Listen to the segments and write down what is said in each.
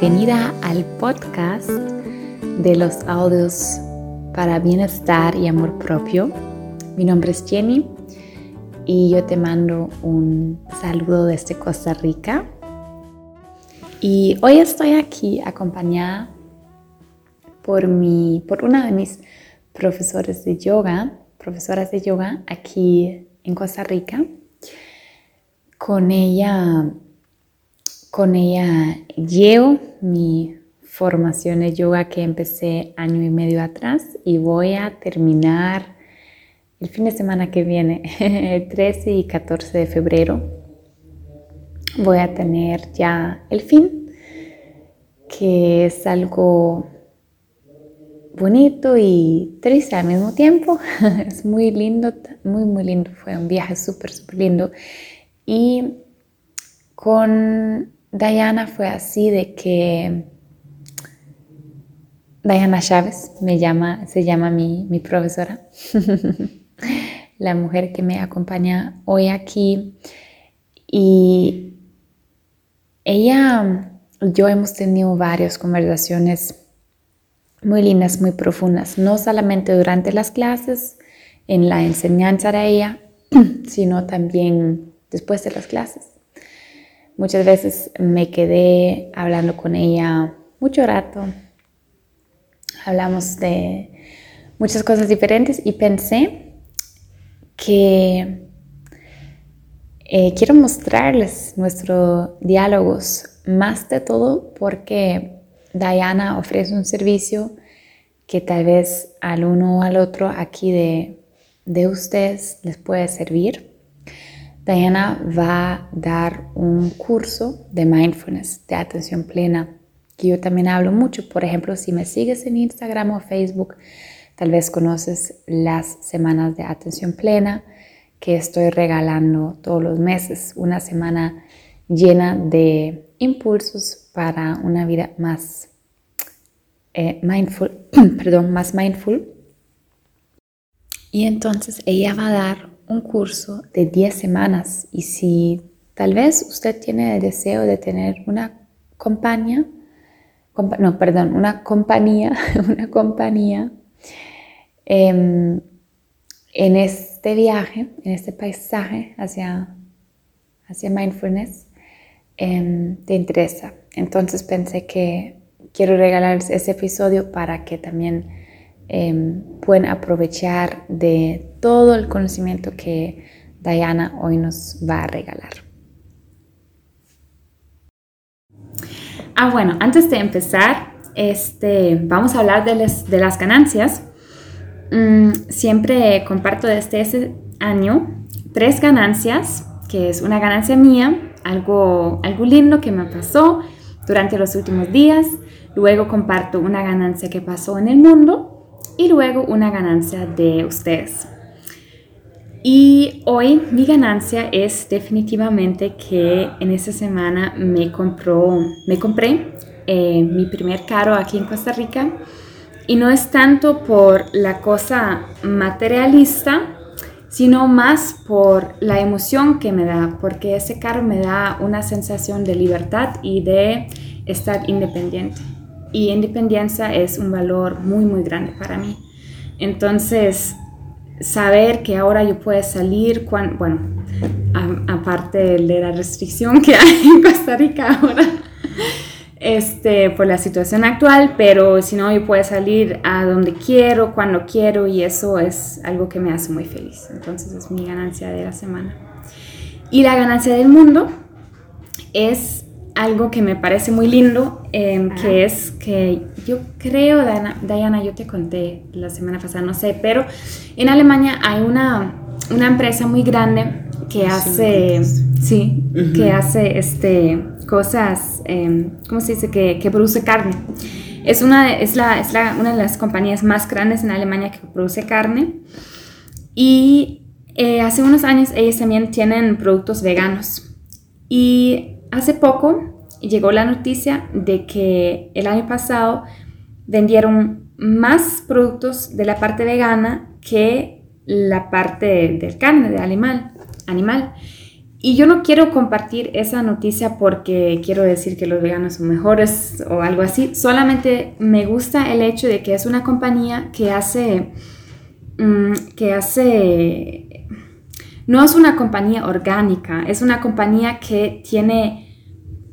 Bienvenida al podcast de los audios para bienestar y amor propio. Mi nombre es Jenny y yo te mando un saludo desde Costa Rica. Y hoy estoy aquí acompañada por, mi, por una de mis profesores de yoga, profesoras de yoga aquí en Costa Rica. Con ella con ella llevo mi formación de yoga que empecé año y medio atrás y voy a terminar el fin de semana que viene, el 13 y 14 de febrero. Voy a tener ya el fin, que es algo bonito y triste al mismo tiempo. es muy lindo, muy, muy lindo. Fue un viaje súper, súper lindo. Y con Diana fue así de que Diana Chávez me llama, se llama mi, mi profesora, la mujer que me acompaña hoy aquí. Y ella, yo hemos tenido varias conversaciones muy lindas, muy profundas, no solamente durante las clases, en la enseñanza de ella, sino también después de las clases. Muchas veces me quedé hablando con ella mucho rato. Hablamos de muchas cosas diferentes y pensé que eh, quiero mostrarles nuestros diálogos, más de todo porque Diana ofrece un servicio que tal vez al uno o al otro aquí de, de ustedes les puede servir. Diana va a dar un curso de mindfulness, de atención plena, que yo también hablo mucho. Por ejemplo, si me sigues en Instagram o Facebook, tal vez conoces las semanas de atención plena que estoy regalando todos los meses. Una semana llena de impulsos para una vida más eh, mindful, perdón, más mindful. Y entonces ella va a dar un curso de 10 semanas y si tal vez usted tiene el deseo de tener una compañía, no, perdón, una compañía, una compañía em, en este viaje, en este paisaje hacia, hacia mindfulness, em, te interesa. Entonces pensé que quiero regalar ese episodio para que también Em, pueden aprovechar de todo el conocimiento que Diana hoy nos va a regalar. Ah, bueno, antes de empezar, este, vamos a hablar de, las ganancias. Mm, siempre comparto desde ese año tres ganancias, que es una ganancia mía, algo, algo lindo que me pasó durante los últimos días. Luego comparto una ganancia que pasó en el mundo y luego una ganancia de ustedes. Y hoy mi ganancia es definitivamente que en esta semana me, compró, me compré eh, mi primer carro aquí en Costa Rica. Y no es tanto por la cosa materialista, sino más por la emoción que me da, porque ese carro me da una sensación de libertad y de estar independiente y independencia es un valor muy, muy grande para mí. Entonces, saber que ahora yo puedo salir, cuando, bueno, aparte de la restricción que hay en Costa Rica ahora, este, por la situación actual, pero si no, yo puedo salir a donde quiero, cuando quiero, y eso es algo que me hace muy feliz. Entonces, es mi ganancia de la semana. Y la ganancia del mundo es algo que me parece muy lindo, em, que es que yo creo, Diana, yo te conté la semana pasada, no sé, pero en Alemania hay una, una empresa muy grande que hace, sí, que hace este, cosas, eh, ¿cómo se dice? Que, que, produce carne. Es, una, es, la, es la, una de las compañías más grandes en Alemania que produce carne. Y eh, hace unos años ellos también tienen productos veganos. Y hace poco llegó la noticia de que el año pasado vendieron más productos de la parte vegana que la parte del carne, de animal. animal. y yo no quiero compartir esa noticia porque quiero decir que los veganos son mejores o algo así. Solamente me gusta el hecho de que es una compañía que hace, mm, que hace, no es una compañía orgánica, es una compañía que tiene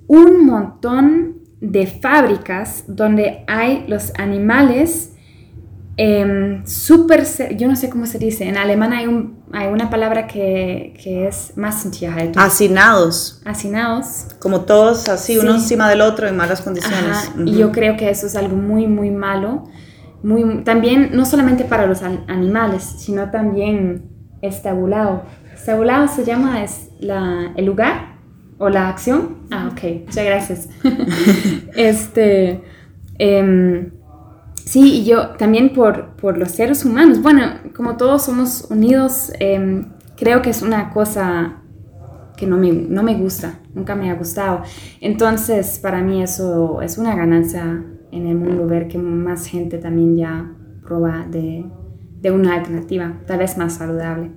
un montón de fábricas donde hay los animales eh, súper, yo no sé cómo se dice, en alemán hay, un, hay una palabra que, que es Massentierhaltung. Hacinados. Hacinados. Como todos así, uno encima del otro en malas condiciones. Y yo creo que eso es algo muy, muy malo. Muy, también, no solamente para los animales, sino también estabulado. Estabulado se llama es la, el lugar o la acción. Ah, ok, muchas gracias. este... Eh, Sí, y yo también por, por, los seres humanos. Bueno, como todos somos unidos, em, creo que es una cosa que no me, no me gusta, nunca me ha gustado. Entonces, para mí eso es una ganancia en el mundo, ver que más gente también ya prueba de, de una alternativa, tal vez más saludable.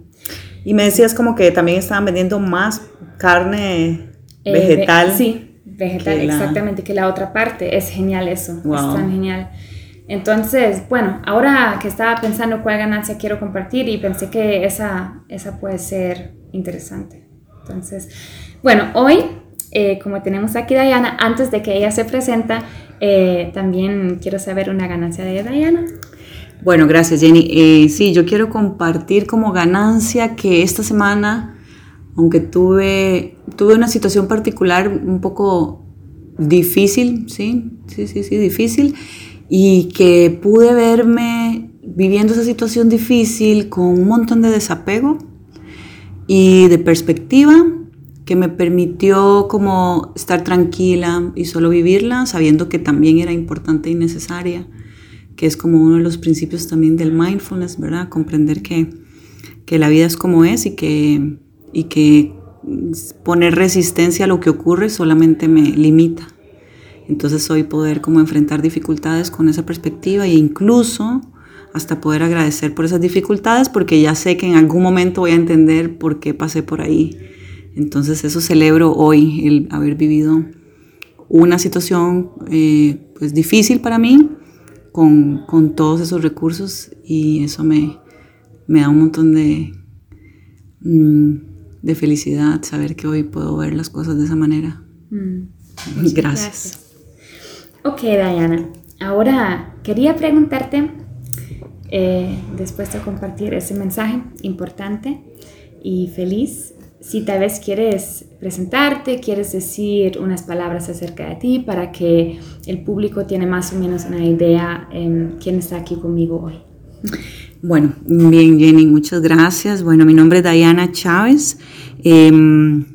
Y me decías como que también estaban vendiendo más carne eh, vegetal. sí, vegetal, exactamente, que la otra parte. Es genial eso, es tan genial. Entonces, bueno, ahora que estaba pensando cuál ganancia quiero compartir y pensé que esa, esa puede ser interesante. Entonces, bueno, hoy, eh, como tenemos aquí a Diana, antes de que ella se presenta, eh, también quiero saber una ganancia de Diana. Bueno, gracias Jenny. Eh, sí, yo quiero compartir como ganancia que esta semana, aunque tuve, tuve una situación particular un poco difícil, sí, sí, sí, sí, difícil y que pude verme viviendo esa situación difícil con un montón de desapego y de perspectiva que me permitió como estar tranquila y solo vivirla sabiendo que también era importante y necesaria, que es como uno de los principios también del mindfulness, ¿verdad? Comprender que, que la vida es como es y que, y que poner resistencia a lo que ocurre solamente me limita. Entonces hoy poder como enfrentar dificultades con esa perspectiva e incluso hasta poder agradecer por esas dificultades porque ya sé que en algún momento voy a entender por qué pasé por ahí. Entonces eso celebro hoy, el haber vivido una situación eh, pues difícil para mí con, con, todos esos recursos y eso me, me da un montón de, mm, de felicidad saber que hoy puedo ver las cosas de esa manera. Mm. gracias. gracias. Ok, Diana. Ahora quería preguntarte, eh, después de compartir ese mensaje importante y feliz, si tal vez quieres presentarte, quieres decir unas palabras acerca de ti para que el público tiene más o menos una idea en quién está aquí conmigo hoy. Bueno, bien Jenny, muchas gracias. Bueno, mi nombre es Diana Chávez. Em,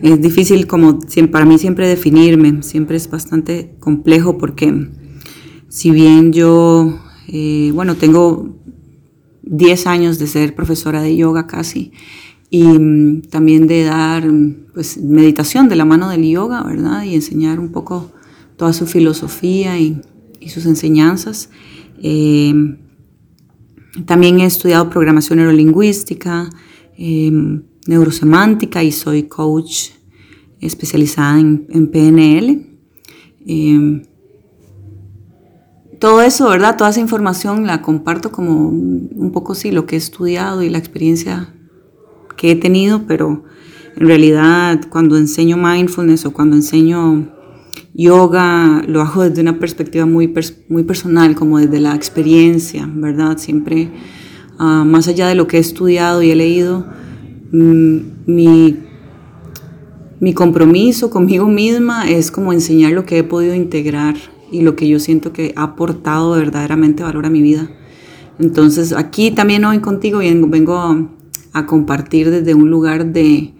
es difícil como para mí siempre definirme, siempre es bastante complejo porque si bien yo, eh, bueno, tengo 10 años de ser profesora de yoga casi y mm, también de dar pues, meditación de la mano del yoga, ¿verdad? Y enseñar un poco toda su filosofía y, sus enseñanzas. Eh, también he estudiado programación neurolingüística, eh, neurosemántica y soy coach especializada en, PNL. Em, todo eso, ¿verdad? Toda esa información la comparto como un poco sí lo que he estudiado y la experiencia que he tenido, pero en realidad cuando enseño mindfulness o cuando enseño yoga lo hago desde una perspectiva muy, muy personal, como desde la experiencia, ¿verdad? Siempre, ah, más allá de lo que he estudiado y he leído, Mm, mi, mi compromiso conmigo misma es como enseñar lo que he podido integrar y lo que yo siento que ha aportado verdaderamente valor a mi vida. Entonces aquí también hoy contigo vengo, a compartir desde un lugar de,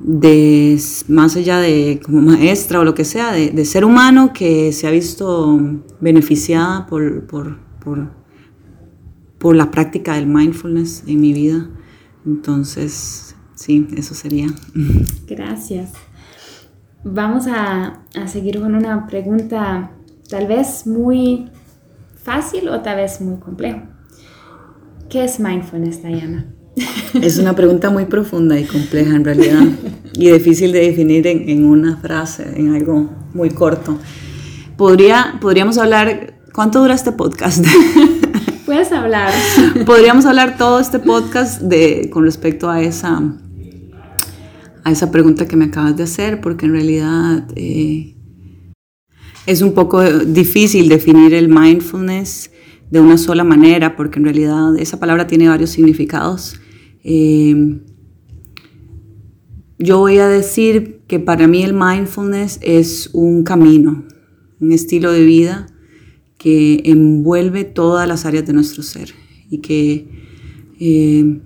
de más allá de como maestra o lo que sea, de, ser humano que se ha visto beneficiada por, por, por, por la práctica del mindfulness en mi vida. Entonces, sí, eso sería. Gracias. Vamos a, seguir con una pregunta tal vez muy fácil o tal vez muy complejo. ¿Qué es mindfulness, Diana? Es una pregunta muy profunda y compleja en realidad y difícil de definir en, una frase, en algo muy corto. Podría, podríamos hablar, ¿cuánto dura este podcast? Puedes hablar. Podríamos hablar todo este podcast de, con respecto a esa, a esa pregunta que me acabas de hacer, porque en realidad eh, es un poco difícil definir el mindfulness de una sola manera, porque en realidad esa palabra tiene varios significados. Eh, yo voy a decir que para mí el mindfulness es un camino, un estilo de vida que envuelve todas las áreas de nuestro ser y que eh,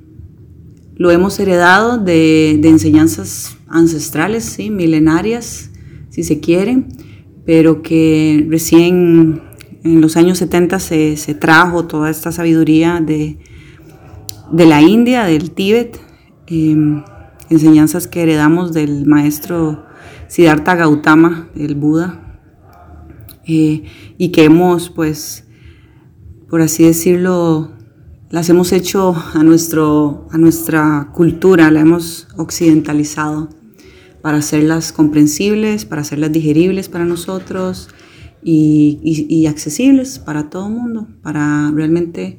lo hemos heredado de, enseñanzas ancestrales, ¿sí? milenarias, si se quiere, pero que recién en los años 70 se, trajo toda esta sabiduría de, de la India, del Tíbet, em, enseñanzas que heredamos del maestro Siddhartha Gautama, el Buda, eh, y que hemos, pues, por así decirlo, las hemos hecho a, nuestro, a nuestra cultura, la hemos occidentalizado para hacerlas comprensibles, para hacerlas digeribles para nosotros y, y accesibles para todo el mundo, para realmente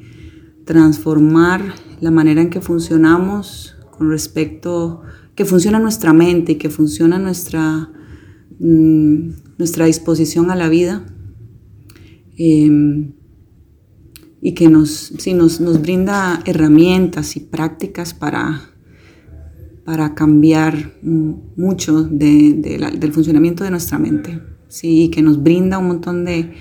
transformar la manera en que funcionamos con respecto, que funciona nuestra mente y que funciona nuestra, mm, nuestra disposición a la vida. Em, y que nos, nos, nos, brinda herramientas y prácticas para, para cambiar mucho del funcionamiento de nuestra mente. ¿sí? Y que nos brinda un montón de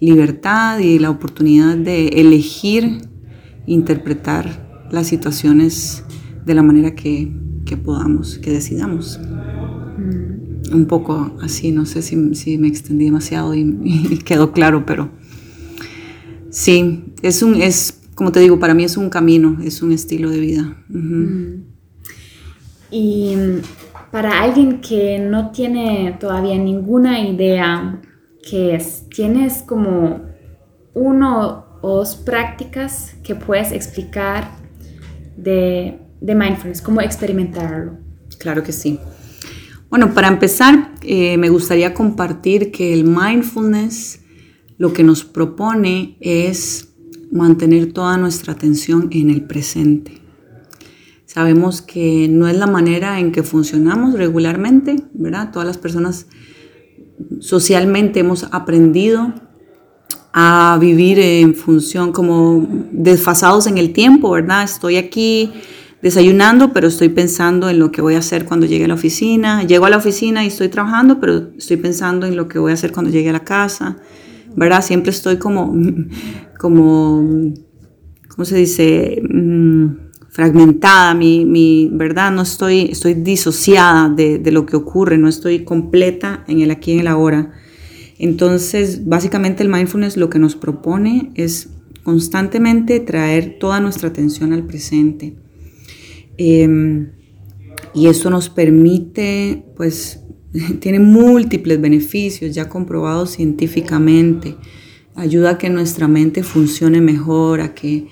libertad y la oportunidad de elegir interpretar las situaciones de la manera que, podamos, que decidamos. Mm. Un poco así, no sé si, si me extendí demasiado y, quedó claro, pero sí, es un, es, como te digo, para mí es un camino, es un estilo de vida. Mm. Y para alguien que no tiene todavía ninguna idea qué es, ¿tienes como uno o prácticas que puedes explicar de de mindfulness, cómo experimentarlo. Claro que sí. Bueno, para empezar, eh, me gustaría compartir que el mindfulness lo que nos propone es mantener toda nuestra atención en el presente. Sabemos que no es la manera en que funcionamos regularmente, ¿verdad? Todas las personas socialmente hemos aprendido a vivir en función como desfasados en el tiempo, ¿verdad? Estoy aquí, desayunando, pero estoy pensando en lo que voy a hacer cuando llegue a la oficina. Llego a la oficina y estoy trabajando, pero estoy pensando en lo que voy a hacer cuando llegue a la casa. ¿Verdad? Siempre estoy como, como, ¿cómo se dice? Mm, fragmentada, mi, mi, ¿verdad? No estoy, estoy disociada de, de, lo que ocurre, no estoy completa en el aquí y en el ahora. Entonces, básicamente el mindfulness lo que nos propone es constantemente traer toda nuestra atención al presente. Em, y eso nos permite, pues, tiene múltiples beneficios ya comprobados científicamente. Ayuda a que nuestra mente funcione mejor, a que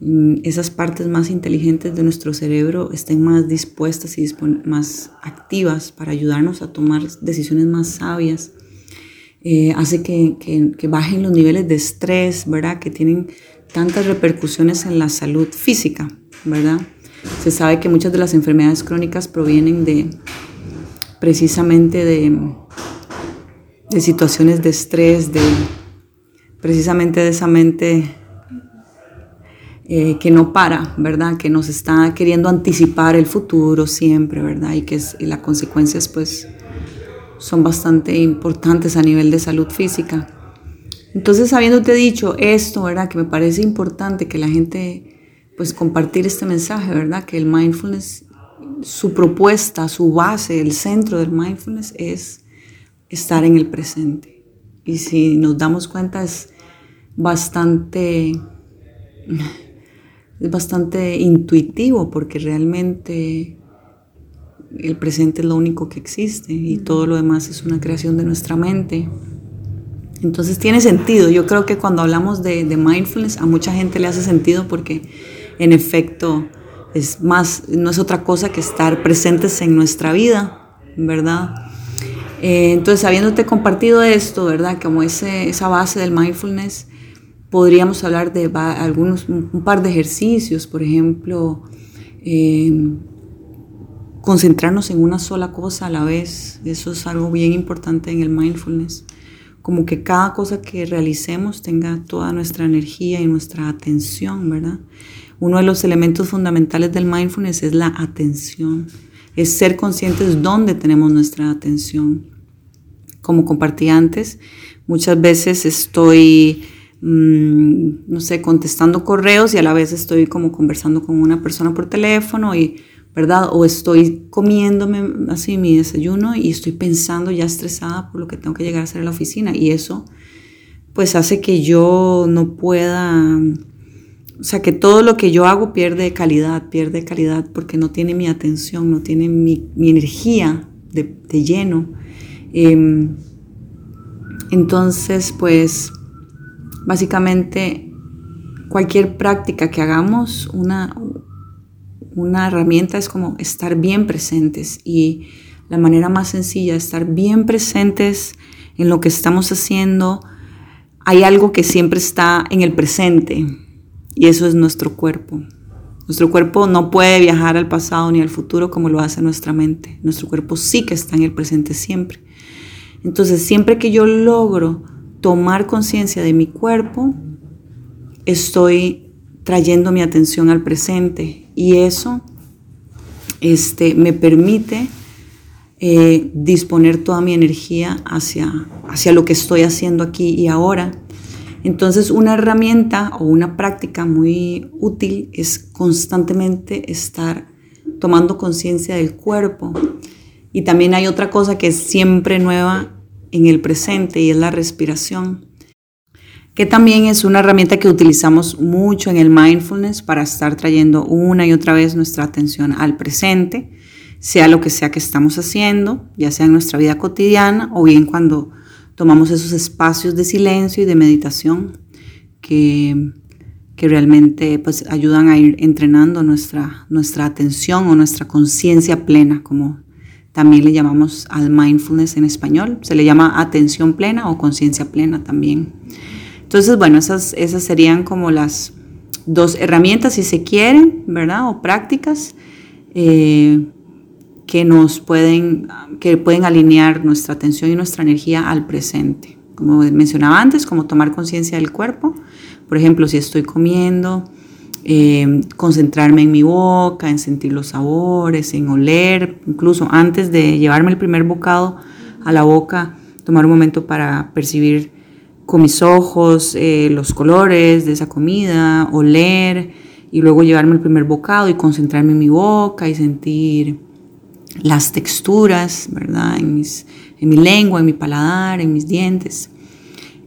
mm, esas partes más inteligentes de nuestro cerebro estén más dispuestas y más activas para ayudarnos a tomar decisiones más sabias. Eh, hace que, que, bajen los niveles de estrés, ¿verdad? Que tienen tantas repercusiones en la salud física, ¿verdad? Se sabe que muchas de las enfermedades crónicas provienen de precisamente de, de situaciones de estrés, de precisamente de esa mente eh, que no para, ¿verdad? Que nos está queriendo anticipar el futuro siempre, ¿verdad? Y que las consecuencias pues son bastante importantes a nivel de salud física. Entonces, habiéndote dicho esto, ¿verdad? Que me parece importante que la gente pues compartir este mensaje, ¿verdad? Que el mindfulness, su propuesta, su base, el centro del mindfulness es estar en el presente. Y si nos damos cuenta es bastante, es bastante intuitivo porque realmente el presente es lo único que existe y todo lo demás es una creación de nuestra mente. Entonces tiene sentido. Yo creo que cuando hablamos de, de mindfulness a mucha gente le hace sentido porque en efecto es más, no es otra cosa que estar presentes en nuestra vida, ¿verdad? Eh, entonces, habiéndote compartido esto, ¿verdad? Como ese, esa base del mindfulness, podríamos hablar de algunos, un par de ejercicios, por ejemplo, eh, concentrarnos en una sola cosa a la vez. Eso es algo bien importante en el mindfulness. Como que cada cosa que realicemos tenga toda nuestra energía y nuestra atención, ¿verdad? Uno de los elementos fundamentales del mindfulness es la atención. Es ser conscientes dónde tenemos nuestra atención. Como compartí antes, muchas veces estoy mm, no sé, contestando correos y a la vez estoy como conversando con una persona por teléfono y ¿verdad? O estoy comiéndome así mi desayuno y estoy pensando ya estresada por lo que tengo que llegar a hacer a la oficina y eso pues hace que yo no pueda, o sea, que todo lo que yo hago pierde calidad, pierde calidad porque no tiene mi atención, no tiene mi, energía de, lleno. Em, entonces, pues, básicamente, cualquier práctica que hagamos, una, una herramienta es como estar bien presentes y la manera más sencilla estar bien presentes en lo que estamos haciendo, hay algo que siempre está en el presente y eso es nuestro cuerpo. Nuestro cuerpo no puede viajar al pasado ni al futuro como lo hace nuestra mente. Nuestro cuerpo sí que está en el presente siempre. Entonces, siempre que yo logro tomar conciencia de mi cuerpo, estoy trayendo mi atención al presente y eso este, me permite eh, disponer toda mi energía hacia, hacia lo que estoy haciendo aquí y ahora. Entonces una herramienta o una práctica muy útil es constantemente estar tomando conciencia del cuerpo. Y también hay otra cosa que es siempre nueva en el presente y es la respiración que también es una herramienta que utilizamos mucho en el mindfulness para estar trayendo una y otra vez nuestra atención al presente, sea lo que sea que estamos haciendo, ya sea en nuestra vida cotidiana o bien cuando tomamos esos espacios de silencio y de meditación que, que realmente pues, ayudan a ir entrenando nuestra, nuestra atención o nuestra conciencia plena, como también le llamamos al mindfulness en español. Se le llama atención plena o conciencia plena también. Entonces, bueno, esas, esas serían como las dos herramientas, si se quieren, ¿verdad? O prácticas eh, que nos pueden, que pueden alinear nuestra atención y nuestra energía al presente. Como mencionaba antes, como tomar conciencia del cuerpo. Por ejemplo, si estoy comiendo, eh, concentrarme en mi boca, en sentir los sabores, en oler, incluso antes de llevarme el primer bocado a la boca, tomar un momento para percibir con mis ojos eh, los colores de esa comida, oler y luego llevarme el primer bocado y concentrarme en mi boca y sentir las texturas, ¿verdad? En, mis, en mi lengua, en mi paladar, en mis dientes.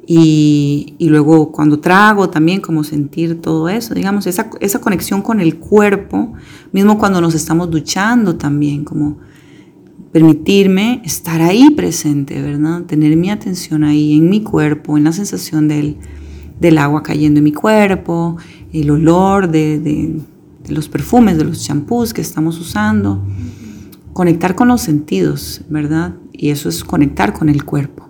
Y, y, luego cuando trago también como sentir todo eso, digamos, esa, esa conexión con el cuerpo, mismo cuando nos estamos duchando también, como permitirme estar ahí presente, ¿verdad? Tener mi atención ahí en mi cuerpo, en la sensación del, agua cayendo en mi cuerpo, el olor de, los perfumes, de los champús que estamos usando. Conectar con los sentidos, ¿verdad? Y eso es conectar con el cuerpo.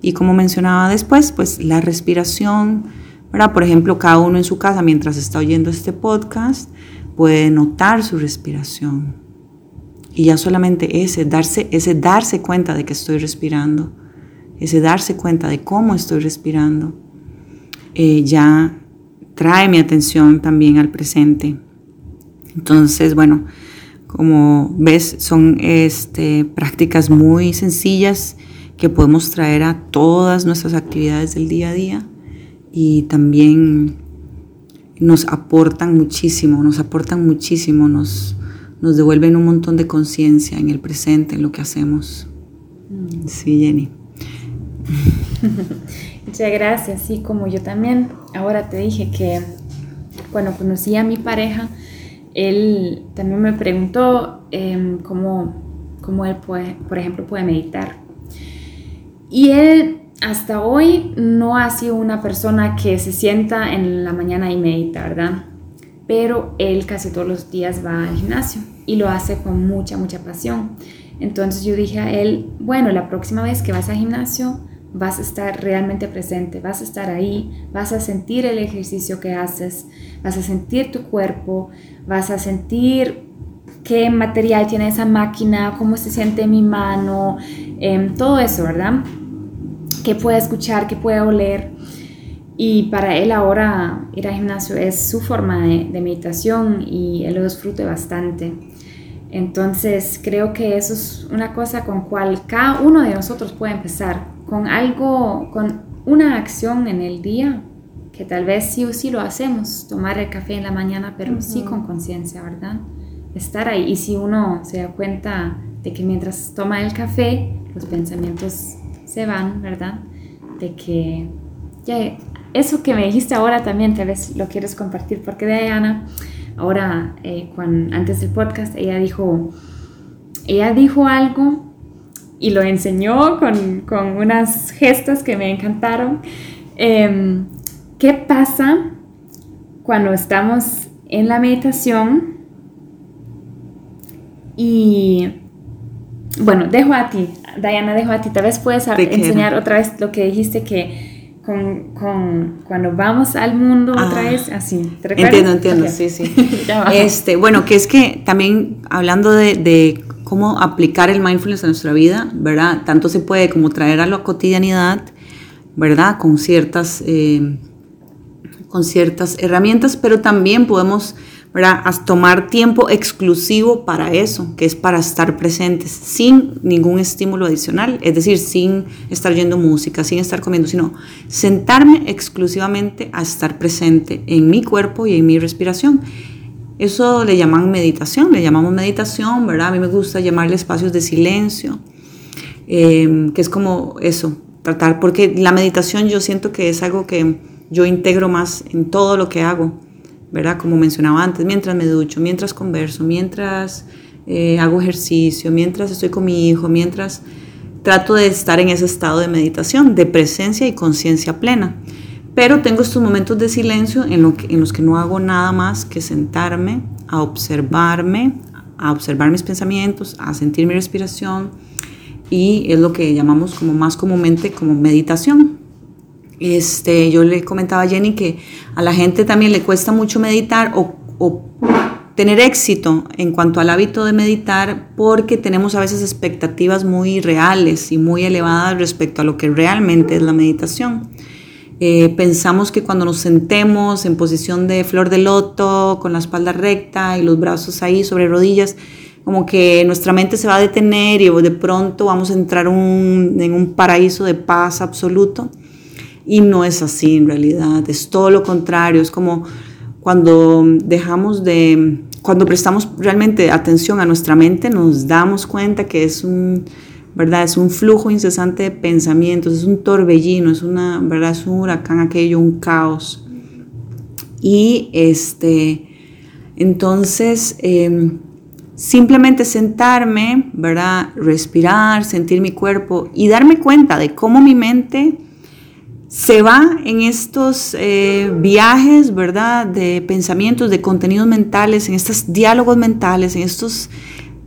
Y como mencionaba después, pues la respiración, ¿verdad? Por ejemplo, cada uno en su casa, mientras está oyendo este podcast, puede notar su respiración, y ya solamente ese darse, ese darse cuenta de que estoy respirando, ese darse cuenta de cómo estoy respirando, eh, ya trae mi atención también al presente. Entonces, bueno, como ves, son este, prácticas muy sencillas que podemos traer a todas nuestras actividades del día a día y también nos aportan muchísimo, nos aportan muchísimo, nos, nos devuelven un montón de conciencia en el presente, en lo que hacemos. Mm. Sí, Jenny. Muchas gracias. Sí, como yo también ahora te dije que cuando conocí a mi pareja, él también me preguntó em, cómo, cómo, él, puede, por ejemplo, puede meditar. Y él hasta hoy no ha sido una persona que se sienta en la mañana y medita, ¿verdad? pero él casi todos los días va al gimnasio y lo hace con mucha, mucha pasión. Entonces yo dije a él, bueno, la próxima vez que vas al gimnasio vas a estar realmente presente, vas a estar ahí, vas a sentir el ejercicio que haces, vas a sentir tu cuerpo, vas a sentir qué material tiene esa máquina, cómo se siente mi mano, em, todo eso, ¿verdad? Qué puede escuchar, qué puede oler. Y para él ahora ir al gimnasio es su forma de, meditación y él lo disfruta bastante. Entonces creo que eso es una cosa con cual cada uno de nosotros puede empezar, con algo, con una acción en el día, que tal vez sí o sí lo hacemos, tomar el café en la mañana, pero sí con conciencia, ¿verdad? Estar ahí. Y si uno se da cuenta de que mientras toma el café, los pensamientos se van, ¿verdad? De que ya eso que me dijiste ahora también tal vez lo quieres compartir, porque Diana, ahora, eh, cuando, antes del podcast, ella dijo, ella dijo algo y lo enseñó con, con unas gestos que me encantaron. Em, ¿Qué pasa cuando estamos en la meditación? Y bueno, dejo a ti, Diana, dejo a ti. Tal vez puedes enseñar otra vez lo que dijiste que con, con, cuando vamos al mundo otra ah, vez, así. entiendo, entiendo, sí, sí. este, bueno, que es que también hablando de, de, cómo aplicar el mindfulness a nuestra vida, ¿verdad? Tanto se puede como traer a la cotidianidad, ¿verdad? Con ciertas, eh, con ciertas herramientas, pero también podemos a tomar tiempo exclusivo para eso, que es para estar presentes, sin ningún estímulo adicional, es decir, sin estar yendo música, sin estar comiendo, sino sentarme exclusivamente a estar presente en mi cuerpo y en mi respiración. Eso le llaman meditación, le llamamos meditación, ¿verdad? A mí me gusta llamarle espacios de silencio, eh, que es como eso, tratar, porque la meditación yo siento que es algo que yo integro más en todo lo que hago ¿verdad? Como mencionaba antes, mientras me ducho, mientras converso, mientras eh, hago ejercicio, mientras estoy con mi hijo, mientras trato de estar en ese estado de meditación, de presencia y conciencia plena. Pero tengo estos momentos de silencio en, lo en los que no hago nada más que sentarme a observarme, a observar mis pensamientos, a sentir mi respiración y es lo que llamamos como más comúnmente como meditación. Este, yo le comentaba a Jenny que a la gente también le cuesta mucho meditar o, tener éxito en cuanto al hábito de meditar porque tenemos a veces expectativas muy reales y muy elevadas respecto a lo que realmente es la meditación. Eh, pensamos que cuando nos sentemos en posición de flor de loto, con la espalda recta y los brazos ahí sobre rodillas, como que nuestra mente se va a detener y de pronto vamos a entrar en un paraíso de paz absoluto. Y no es así en realidad, es todo lo contrario, es como cuando dejamos de, cuando prestamos realmente atención a nuestra mente, nos damos cuenta que es un, ¿verdad? Es un flujo incesante de pensamientos, es un torbellino, es una, ¿verdad? Es un huracán aquello, un caos. Y este, entonces, em, simplemente sentarme, ¿verdad? Respirar, sentir mi cuerpo y darme cuenta de cómo mi mente se va en estos eh, viajes, ¿verdad? De pensamientos, de contenidos mentales, en estos diálogos mentales, en estos,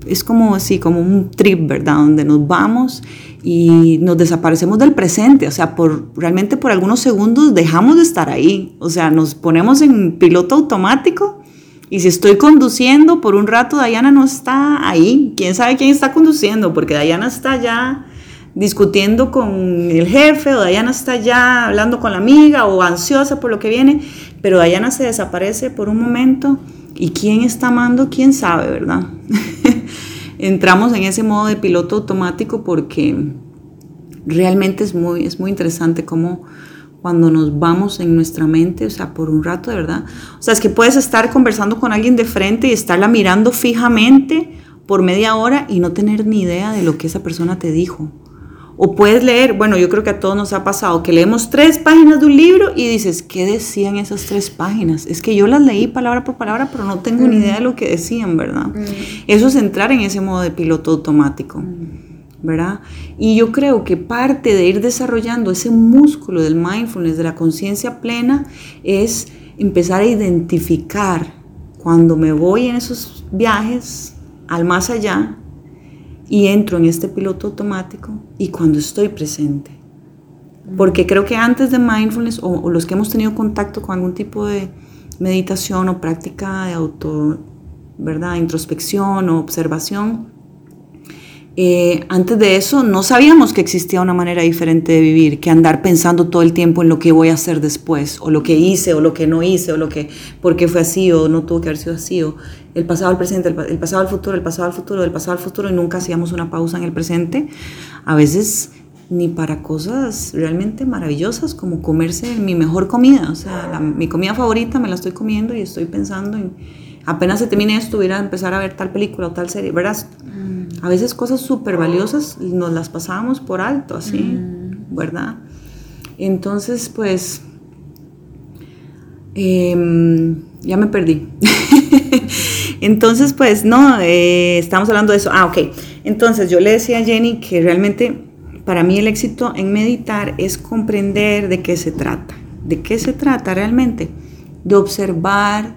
es como así, como un trip, ¿verdad? Donde nos vamos y nos desaparecemos del presente, o sea, por, realmente por algunos segundos dejamos de estar ahí, o sea, nos ponemos en piloto automático y si estoy conduciendo por un rato, Dayana no está ahí, quién sabe quién está conduciendo, porque Dayana está ya discutiendo con el jefe o Dayana está ya hablando con la amiga o ansiosa por lo que viene, pero Dayana se desaparece por un momento y quién está amando, quién sabe, ¿verdad? Entramos en ese modo de piloto automático porque realmente es muy, es muy interesante cómo cuando nos vamos en nuestra mente, o sea, por un rato, de verdad. O sea, es que puedes estar conversando con alguien de frente y estarla mirando fijamente por media hora y no tener ni idea de lo que esa persona te dijo. O puedes leer, bueno, yo creo que a todos nos ha pasado, que leemos tres páginas de un libro y dices, ¿qué decían esas tres páginas? Es que yo las leí palabra por palabra, pero no tengo ni idea de lo que decían, ¿verdad? Eso es entrar en ese modo de piloto automático, ¿verdad? Y yo creo que parte de ir desarrollando ese músculo del mindfulness, de la conciencia plena, es empezar a identificar cuando me voy en esos viajes al más allá y entro en este piloto automático y cuando estoy presente. Porque creo que antes de mindfulness o, los que hemos tenido contacto con algún tipo de meditación o práctica de auto, ¿verdad? Introspección o observación, eh, antes de eso no sabíamos que existía una manera diferente de vivir, que andar pensando todo el tiempo en lo que voy a hacer después, o lo que hice, o lo que no hice, o lo que, por qué fue así, o no tuvo que haber sido así, o el pasado al presente, el, pasado al futuro, el pasado al futuro, el pasado al futuro, y nunca hacíamos una pausa en el presente. A veces ni para cosas realmente maravillosas como comerse mi mejor comida, o sea, mi comida favorita me la estoy comiendo y estoy pensando en, apenas se termine esto, voy a empezar a ver tal película o tal serie, ¿verdad? A veces cosas súper valiosas nos las pasábamos por alto, así, mm. ¿verdad? Entonces, pues, em, ya me perdí. Entonces, pues, no, eh, estamos hablando de eso. Ah, ok. Entonces, yo le decía a Jenny que realmente para mí el éxito en meditar es comprender de qué se trata. ¿De qué se trata realmente? De observar,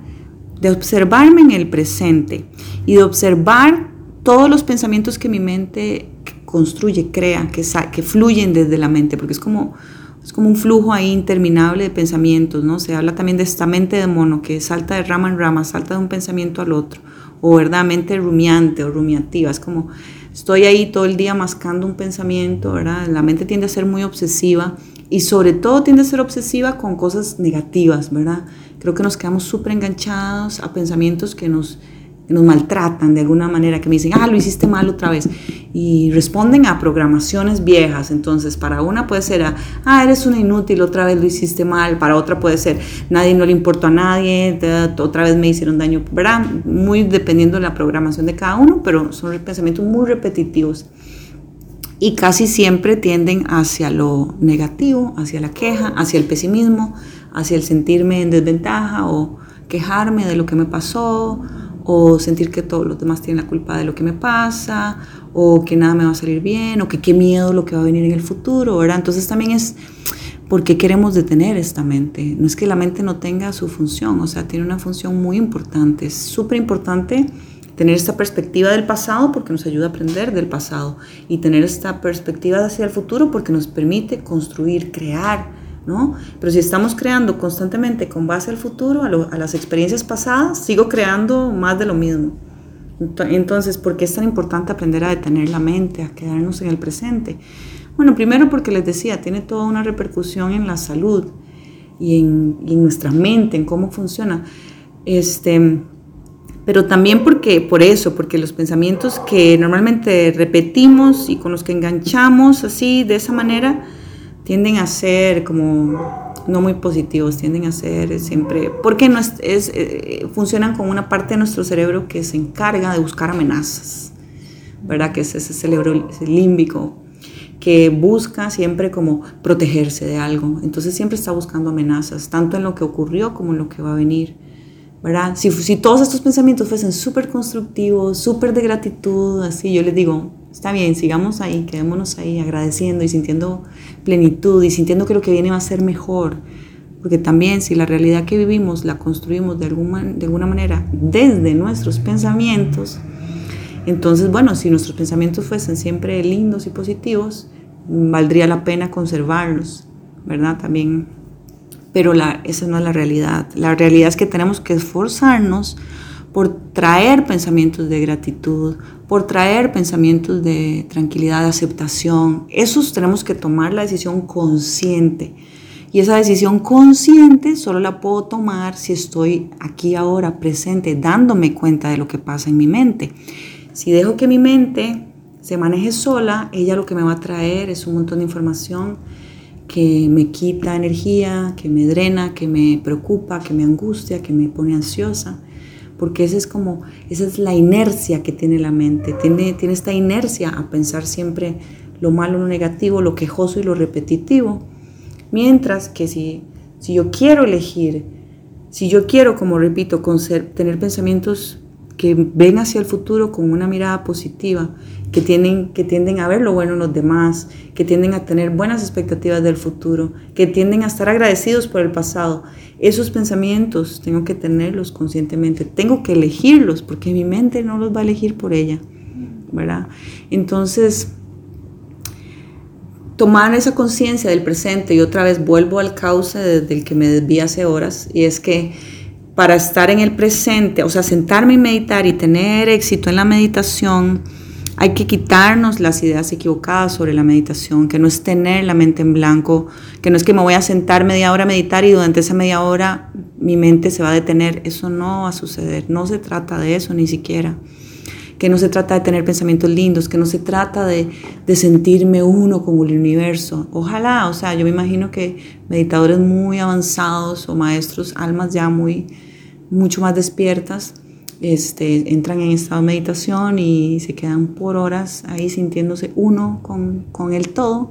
de observarme en el presente y de observar todos los pensamientos que mi mente construye, crea, que, fluyen desde la mente, porque es como, es como un flujo ahí interminable de pensamientos, ¿no? Se habla también de esta mente de mono que salta de rama en rama, salta de un pensamiento al otro, o verdaderamente rumiante o rumiativa, es como estoy ahí todo el día mascando un pensamiento, ¿verdad? La mente tiende a ser muy obsesiva y sobre todo tiende a ser obsesiva con cosas negativas, ¿verdad? Creo que nos quedamos súper enganchados a pensamientos que nos nos maltratan de alguna manera, que me dicen, ah, lo hiciste mal otra vez. Y responden a programaciones viejas. Entonces, para una puede ser, ah, eres una inútil, otra vez lo hiciste mal. Para otra puede ser, nadie no le importó a nadie, otra vez me hicieron daño. ¿Verdad? Muy dependiendo de la programación de cada uno, pero son pensamientos muy repetitivos. Y casi siempre tienden hacia lo negativo, hacia la queja, hacia el pesimismo, hacia el sentirme en desventaja o quejarme de lo que me pasó o sentir que todos los demás tienen la culpa de lo que me pasa, o que nada me va a salir bien, o que qué miedo lo que va a venir en el futuro, ¿verdad? Entonces también es porque queremos detener esta mente. No es que la mente no tenga su función, o sea, tiene una función muy importante. Es súper importante tener esta perspectiva del pasado porque nos ayuda a aprender del pasado y tener esta perspectiva hacia el futuro porque nos permite construir, crear, pero si estamos creando constantemente con base al futuro, a, las experiencias pasadas, sigo creando más de lo mismo. Entonces, ¿por qué es tan importante aprender a detener la mente, a quedarnos en el presente? Bueno, primero porque les decía, tiene toda una repercusión en la salud y en, y en nuestra mente, en cómo funciona. Este, pero también porque, por eso, porque los pensamientos que normalmente repetimos y con los que enganchamos así, de esa manera, tienden a ser como no muy positivos, tienden a ser siempre, porque no es, eh, funcionan como una parte de nuestro cerebro que se encarga de buscar amenazas, ¿verdad? Que es ese cerebro límbico que busca siempre como protegerse de algo, entonces siempre está buscando amenazas, tanto en lo que ocurrió como en lo que va a venir. ¿verdad? Si, si todos estos pensamientos fuesen súper constructivos, súper de gratitud, así, yo les digo, está bien, sigamos ahí, quedémonos ahí agradeciendo y sintiendo plenitud y sintiendo que lo que viene va a ser mejor. Porque también si la realidad que vivimos la construimos de alguna, de alguna manera desde nuestros pensamientos, entonces, bueno, si nuestros pensamientos fuesen siempre lindos y positivos, valdría la pena conservarlos, ¿verdad? También, pero esa no es la realidad. La realidad es que tenemos que esforzarnos por traer pensamientos de gratitud, por traer pensamientos de tranquilidad, de aceptación. Esos tenemos que tomar la decisión consciente. Y esa decisión consciente solo la puedo tomar si estoy aquí ahora, presente, dándome cuenta de lo que pasa en mi mente. Si dejo que mi mente se maneje sola, ella lo que me va a traer es un montón de información que me quita energía, que me drena, que me preocupa, que me angustia, que me pone ansiosa porque esa es como, esa es la inercia que tiene la mente, tiene, tiene esta inercia a pensar siempre lo malo, lo negativo, lo quejoso y lo repetitivo, mientras que si, si yo quiero elegir, si yo quiero, como repito, tener pensamientos que ven hacia el futuro con una mirada positiva, que, tienen, que tienden a ver lo bueno en los demás, que tienden a tener buenas expectativas del futuro, que tienden a estar agradecidos por el pasado. Esos pensamientos tengo que tenerlos conscientemente, tengo que elegirlos porque mi mente no los va a elegir por ella, ¿verdad? Entonces, tomar esa conciencia del presente y otra vez vuelvo al cauce desde el que me desví hace horas y es que para estar en el presente, o sea, sentarme y meditar y tener éxito en la meditación, hay que quitarnos las ideas equivocadas sobre la meditación, que no es tener la mente en blanco, que no es que me voy a sentar media hora a meditar y durante esa media hora mi mente se va a detener. Eso no va a suceder, no se trata de eso ni siquiera. Que no se trata de tener pensamientos lindos, que no se trata de, de sentirme uno con el universo. Ojalá, o sea, yo me imagino que meditadores muy avanzados o maestros, almas ya muy mucho más despiertas, este, entran en estado de meditación y se quedan por horas ahí sintiéndose uno con, con el todo,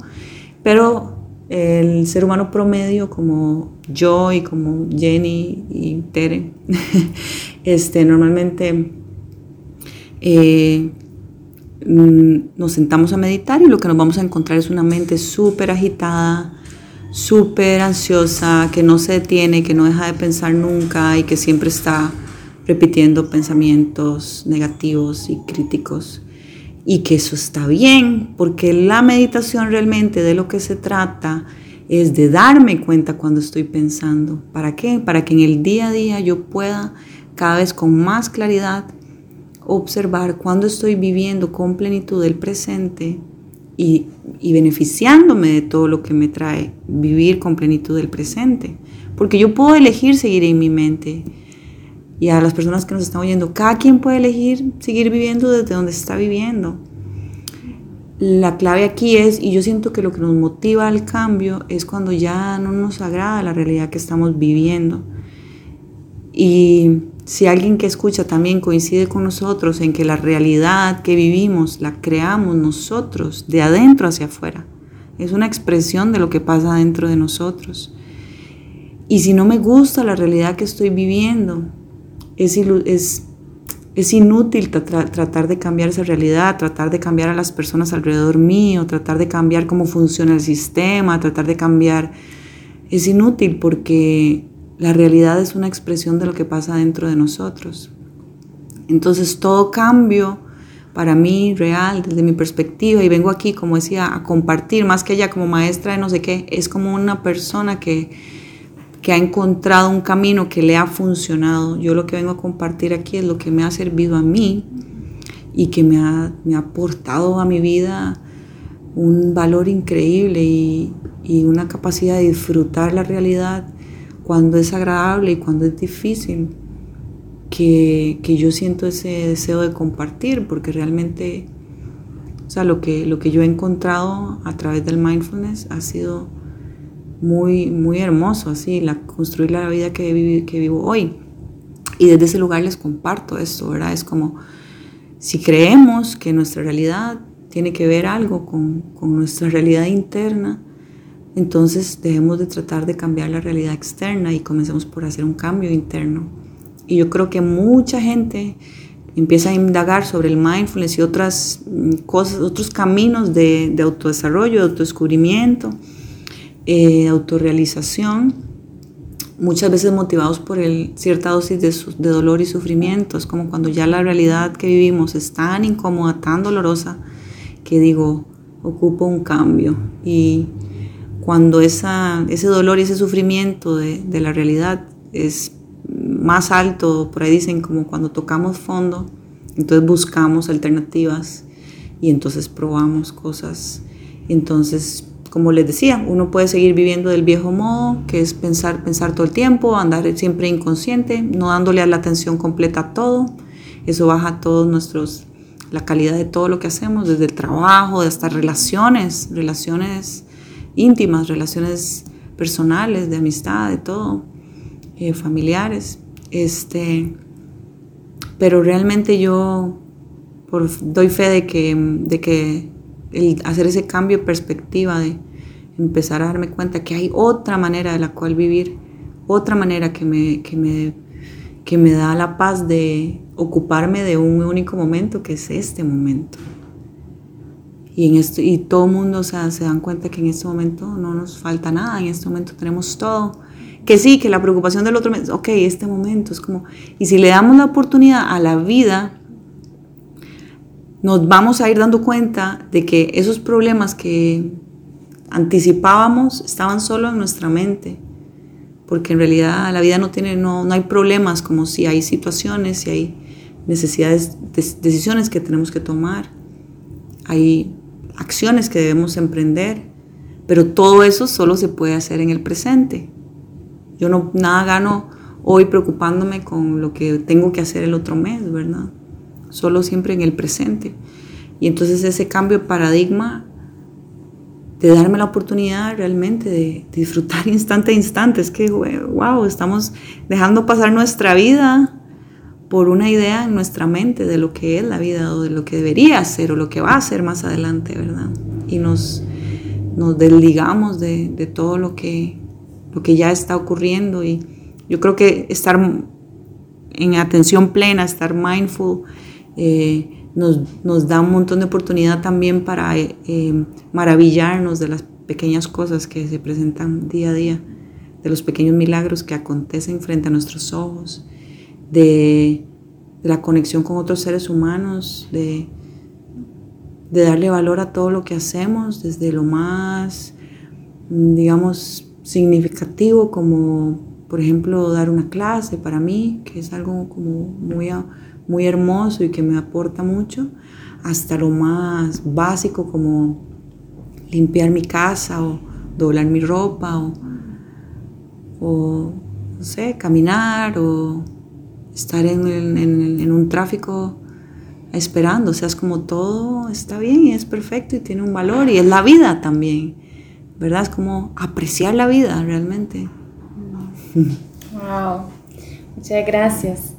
pero el ser humano promedio como yo y como Jenny y Tere, este, normalmente eh, mm, nos sentamos a meditar y lo que nos vamos a encontrar es una mente súper agitada, súper ansiosa, que no se detiene, que no deja de pensar nunca y que siempre está repitiendo pensamientos negativos y críticos. Y que eso está bien, porque la meditación realmente de lo que se trata es de darme cuenta cuando estoy pensando. ¿Para qué? Para que en el día a día yo pueda cada vez con más claridad observar cuando estoy viviendo con plenitud el presente y, beneficiándome de todo lo que me trae vivir con plenitud del presente. Porque yo puedo elegir seguir en mi mente. Y a las personas que nos están oyendo, cada quien puede elegir seguir viviendo desde donde está viviendo. La clave aquí es, y yo siento que lo que nos motiva al cambio es cuando ya no nos agrada la realidad que estamos viviendo. Y si alguien que escucha también coincide con nosotros en que la realidad que vivimos la creamos nosotros de adentro hacia afuera, es una expresión de lo que pasa dentro de nosotros. Y si no me gusta la realidad que estoy viviendo, es, es, inútil tratar de cambiar esa realidad, tratar de cambiar a las personas alrededor mío, tratar de cambiar cómo funciona el sistema, tratar de cambiar... Es inútil porque la realidad es una expresión de lo que pasa dentro de nosotros. Entonces todo cambio para mí real desde mi perspectiva y vengo aquí como decía a compartir más que ella como maestra de no sé qué, es como una persona que, que ha encontrado un camino que le ha funcionado. Yo lo que vengo a compartir aquí es lo que me ha servido a mí y que me ha, me ha aportado a mi vida un valor increíble y, y una capacidad de disfrutar la realidad cuando es agradable y cuando es difícil, que, yo siento ese deseo de compartir, porque realmente, o sea, lo que, lo que yo he encontrado a través del mindfulness ha sido muy, muy hermoso, así, construir la vida que, que vivo hoy. Y desde ese lugar les comparto esto, ¿verdad? Es como, si creemos que nuestra realidad tiene que ver algo con, con nuestra realidad interna, entonces debemos de tratar de cambiar la realidad externa y comencemos por hacer un cambio interno. Y yo creo que mucha gente empieza a indagar sobre el mindfulness y otras mm, cosas, otros caminos de, autodesarrollo, de autodescubrimiento, eh, de autorrealización, muchas veces motivados por el, cierta dosis de, de dolor y sufrimiento. Es como cuando ya la realidad que vivimos es tan incómoda, tan dolorosa, que digo, ocupo un cambio. Y cuando esa, ese dolor y ese sufrimiento de, de, la realidad es más alto, por ahí dicen como cuando tocamos fondo, entonces buscamos alternativas y entonces probamos cosas. Entonces, como les decía, uno puede seguir viviendo del viejo modo, que es pensar, pensar todo el tiempo, andar siempre inconsciente, no dándole la atención completa a todo. Eso baja todos nuestros, la calidad de todo lo que hacemos, desde el trabajo, hasta relaciones, relaciones íntimas, relaciones personales, de amistad, de todo, eh, familiares. Este, pero realmente yo doy fe de que, de que el hacer ese cambio de perspectiva, de empezar a darme cuenta que hay otra manera de la cual vivir, otra manera que me, que me, que me da la paz de ocuparme de un único momento, que es este momento. Y, en esto, y todo el mundo se dan cuenta que en este momento no nos falta nada, en este momento tenemos todo. Que sí, que la preocupación del otro, ok, este momento es como... Y si le damos la oportunidad a la vida, nos vamos a ir dando cuenta de que esos problemas que anticipábamos estaban solo en nuestra mente porque en realidad la vida no tiene, no, no hay problemas como si hay situaciones, si hay necesidades, decisiones que tenemos que tomar, hay acciones que debemos emprender, pero todo eso solo se puede hacer en el presente. Yo no nada gano hoy preocupándome con lo que tengo que hacer el otro mes, ¿verdad? Solo siempre en el presente. Y entonces ese cambio de paradigma de darme la oportunidad realmente de disfrutar instante a instante. Es que, wow, estamos dejando pasar nuestra vida por una idea en nuestra mente de lo que es la vida o de lo que debería ser o lo que va a ser más adelante, ¿verdad? Y nos, nos desligamos de, de todo lo que, lo que ya está ocurriendo y yo creo que estar en atención plena, estar mindful, eh, nos, da un montón de oportunidad también para eh, eh, maravillarnos de las pequeñas cosas que se presentan día a día, de los pequeños milagros que acontecen frente a nuestros ojos, de, la conexión con otros seres humanos, de, de darle valor a todo lo que hacemos, desde lo más, digamos, significativo como por ejemplo dar una clase para mí, que es algo como muy muy hermoso y que me aporta mucho, hasta lo más básico como limpiar mi casa o doblar mi ropa o, no sé, caminar o estar en, un tráfico esperando, o sea, es como todo está bien y es perfecto y tiene un valor y es la vida también, ¿verdad? Es como apreciar la vida realmente. Wow, muchas gracias.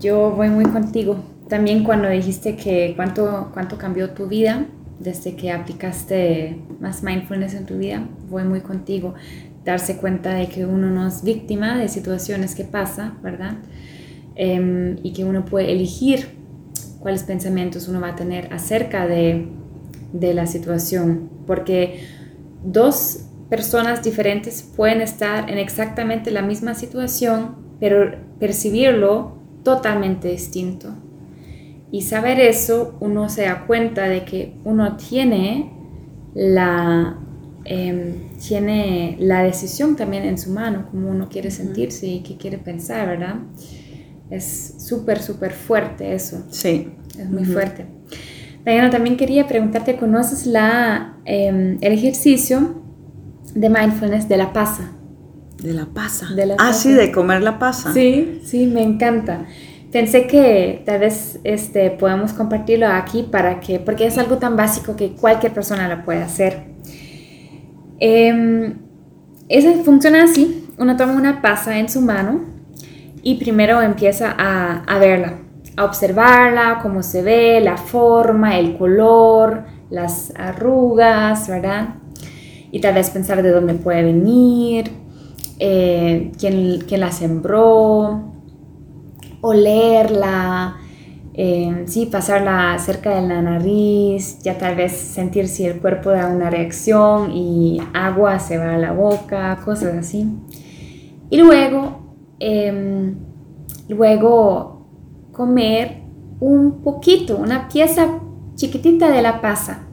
Yo voy muy contigo. También cuando dijiste que cuánto, cuánto cambió tu vida desde que aplicaste más mindfulness en tu vida, voy muy contigo. Darse cuenta de que uno no es víctima de situaciones que pasa, ¿verdad? Em, y que uno puede elegir cuáles pensamientos uno va a tener acerca de, de la situación. Porque dos personas diferentes pueden estar en exactamente la misma situación, pero percibirlo totalmente distinto. Y saber eso, uno se da cuenta de que uno tiene la, em, tiene la decisión también en su mano, como uno quiere sentirse y qué quiere pensar, ¿verdad? Es súper, súper fuerte eso. Sí. Es muy fuerte. Diana, también quería preguntarte, ¿conoces la, em, el ejercicio de mindfulness de la pasa? De la pasa. ah, sí, de comer la pasa. Sí, sí, me encanta. Pensé que tal vez este, podemos compartirlo aquí para que, porque es algo tan básico que cualquier persona lo puede hacer. Eh, funciona así, uno toma una pasa en su mano y primero empieza a, a verla, a observarla, cómo se ve, la forma, el color, las arrugas, ¿verdad? Y tal vez pensar de dónde puede venir, eh, quién, la sembró, olerla, eh, sí, pasarla cerca de la nariz, ya tal vez sentir si el cuerpo da una reacción y agua se va a la boca, cosas así. Y luego, em, luego comer un poquito, una pieza chiquitita de la pasa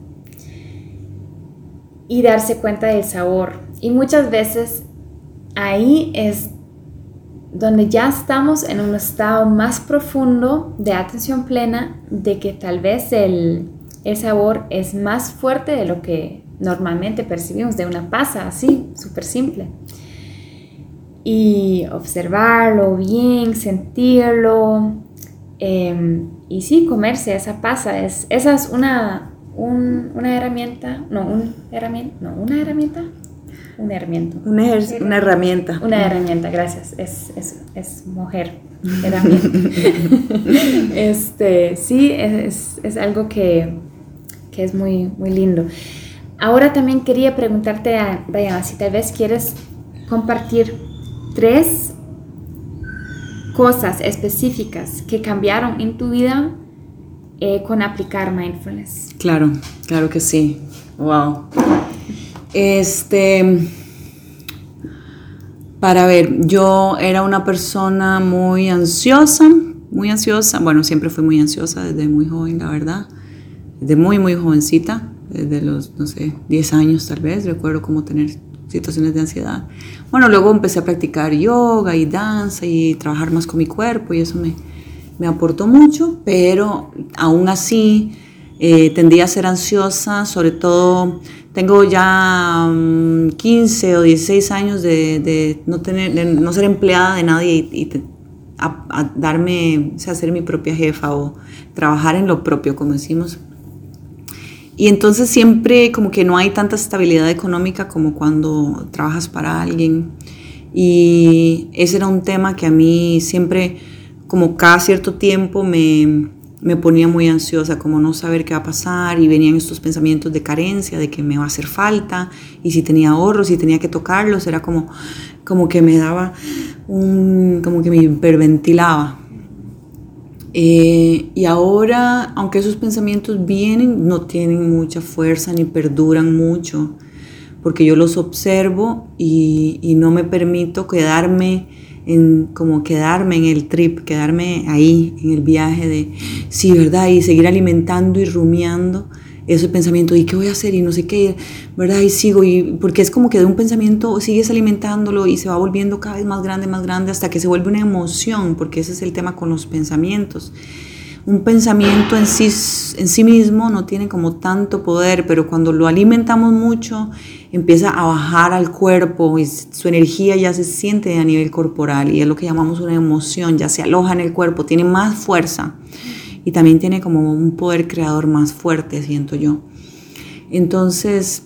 y darse cuenta del sabor. Y muchas veces ahí es donde ya estamos en un estado más profundo de atención plena, de que tal vez el, sabor es más fuerte de lo que normalmente percibimos de una pasa, así, súper simple. Y observarlo bien, sentirlo, em, y sí, comerse esa pasa, es, esa es una, una herramienta, no, un herramienta, no, una herramienta, un herramienta. Una, una herramienta. Una herramienta, gracias. Es, es, es mujer. Herramienta. este, sí, es, es algo que, que, es muy, muy lindo. Ahora también quería preguntarte, a Diana, si tal vez quieres compartir tres cosas específicas que cambiaron en tu vida eh, con aplicar mindfulness? Claro, claro que sí. Wow. Este, para ver, yo era una persona muy ansiosa, muy ansiosa. Bueno, siempre fui muy ansiosa desde muy joven, la verdad. Desde muy, muy jovencita, desde los, no sé, 10 años tal vez. Recuerdo cómo tener situaciones de ansiedad. Bueno, luego empecé a practicar yoga y danza y trabajar más con mi cuerpo y eso me, me aportó mucho, pero aún así eh, tendía a ser ansiosa, sobre todo tengo ya 15 mm, o 16 años de, no, tener, no ser empleada de nadie y, a, darme, o ser mi propia jefa o trabajar en lo propio, como decimos. Y entonces siempre como que no hay tanta estabilidad económica como cuando trabajas para alguien. Y ese era un tema que a mí siempre, como cada cierto tiempo, me, me ponía muy ansiosa, como no saber qué va a pasar y venían estos pensamientos de carencia, de que me va a hacer falta y si tenía ahorros, si tenía que tocarlos, era como, como que me daba un, como que me hiperventilaba. Eh, y ahora, aunque esos pensamientos vienen, no tienen mucha fuerza ni perduran mucho, porque yo los observo y, y no me permito quedarme en como quedarme en el trip, quedarme ahí en el viaje de sí, ¿verdad? Y seguir alimentando y rumiando ese pensamiento, ¿y qué voy a hacer? Y no sé qué, ¿verdad? Y sigo, y porque es como que de un pensamiento sigues alimentándolo y se va volviendo cada vez más grande, más grande, hasta que se vuelve una emoción, porque ese es el tema con los pensamientos. Un pensamiento en sí, en sí mismo no tiene como tanto poder, pero cuando lo alimentamos mucho, empieza a bajar al cuerpo y su energía ya se siente a nivel corporal y es lo que llamamos una emoción, ya se aloja en el cuerpo, tiene más fuerza y también tiene como un poder creador más fuerte, siento yo. Entonces,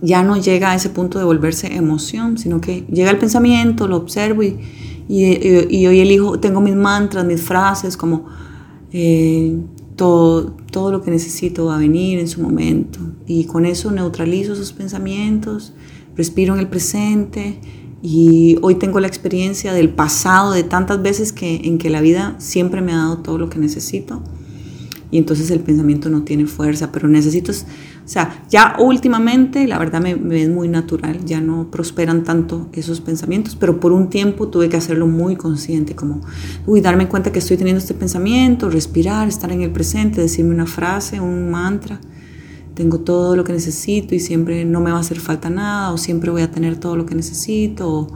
ya no llega a ese punto de volverse emoción, sino que llega el pensamiento, lo observo y, y, hoy elijo, tengo mis mantras, mis frases, como eh, todo, todo lo que necesito va a venir en su momento. Y con eso neutralizo esos pensamientos, respiro en el presente y hoy tengo la experiencia del pasado, de tantas veces que, en que la vida siempre me ha dado todo lo que necesito. Y entonces el pensamiento no tiene fuerza, pero necesito, o sea, ya últimamente la verdad me, me, es muy natural, ya no prosperan tanto esos pensamientos, pero por un tiempo tuve que hacerlo muy consciente, como, uy, darme cuenta que estoy teniendo este pensamiento, respirar, estar en el presente, decirme una frase, un mantra tengo todo lo que necesito y siempre no me va a hacer falta nada o siempre voy a tener todo lo que necesito o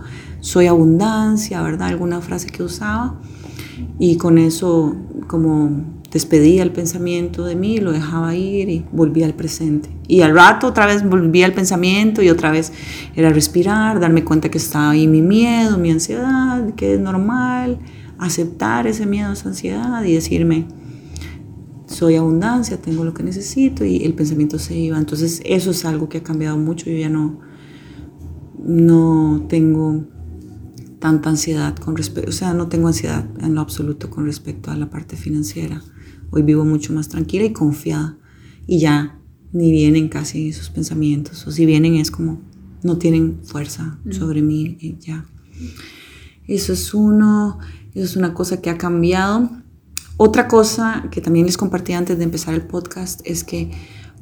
soy abundancia, ¿verdad? Alguna frase que usaba y con eso como despedía el pensamiento de mí, lo dejaba ir y volvía al presente. Y al rato otra vez volvía al pensamiento y otra vez era respirar, darme cuenta que estaba ahí mi miedo, mi ansiedad, que es normal, aceptar ese miedo, esa ansiedad y decirme, soy abundancia, tengo lo que necesito y el pensamiento se iba. Entonces eso es algo que ha cambiado mucho. Yo ya no, no tengo tanta ansiedad con respecto, o sea, no tengo ansiedad en lo absoluto con respecto a la parte financiera. Hoy vivo mucho más tranquila y confiada y ya ni vienen casi esos pensamientos o si vienen es como no tienen fuerza mm. sobre mí y ya. Eso es uno, eso es una cosa que ha cambiado otra cosa que también les compartí antes de empezar el podcast es que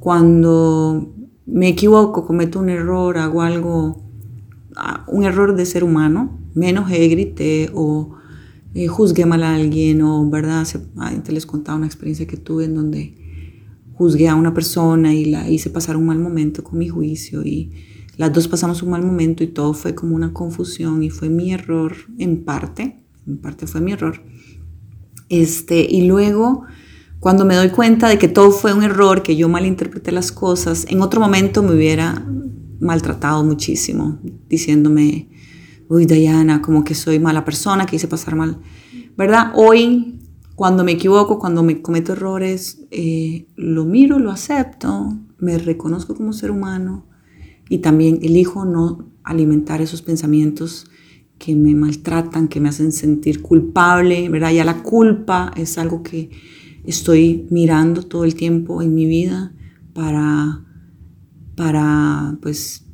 cuando me equivoco, cometo un error, hago algo, ah, un error de ser humano, me enojé, grité o eh, juzgué mal a alguien o, ¿verdad? Antes les contaba una experiencia que tuve en donde juzgué a una persona y la hice pasar un mal momento con mi juicio y las dos pasamos un mal momento y todo fue como una confusión y fue mi error en parte, en parte fue mi error. Este, y luego, cuando me doy cuenta de que todo fue un error, que yo malinterpreté las cosas, en otro momento me hubiera maltratado muchísimo, diciéndome, uy, Diana, como que soy mala persona, que hice pasar mal. ¿Verdad? Hoy, cuando me equivoco, cuando me cometo errores, eh, lo miro, lo acepto, me reconozco como ser humano y también elijo no alimentar esos pensamientos que me maltratan, que me hacen sentir culpable, ¿verdad? Ya la culpa es algo que estoy mirando todo el tiempo en mi vida para, para pues,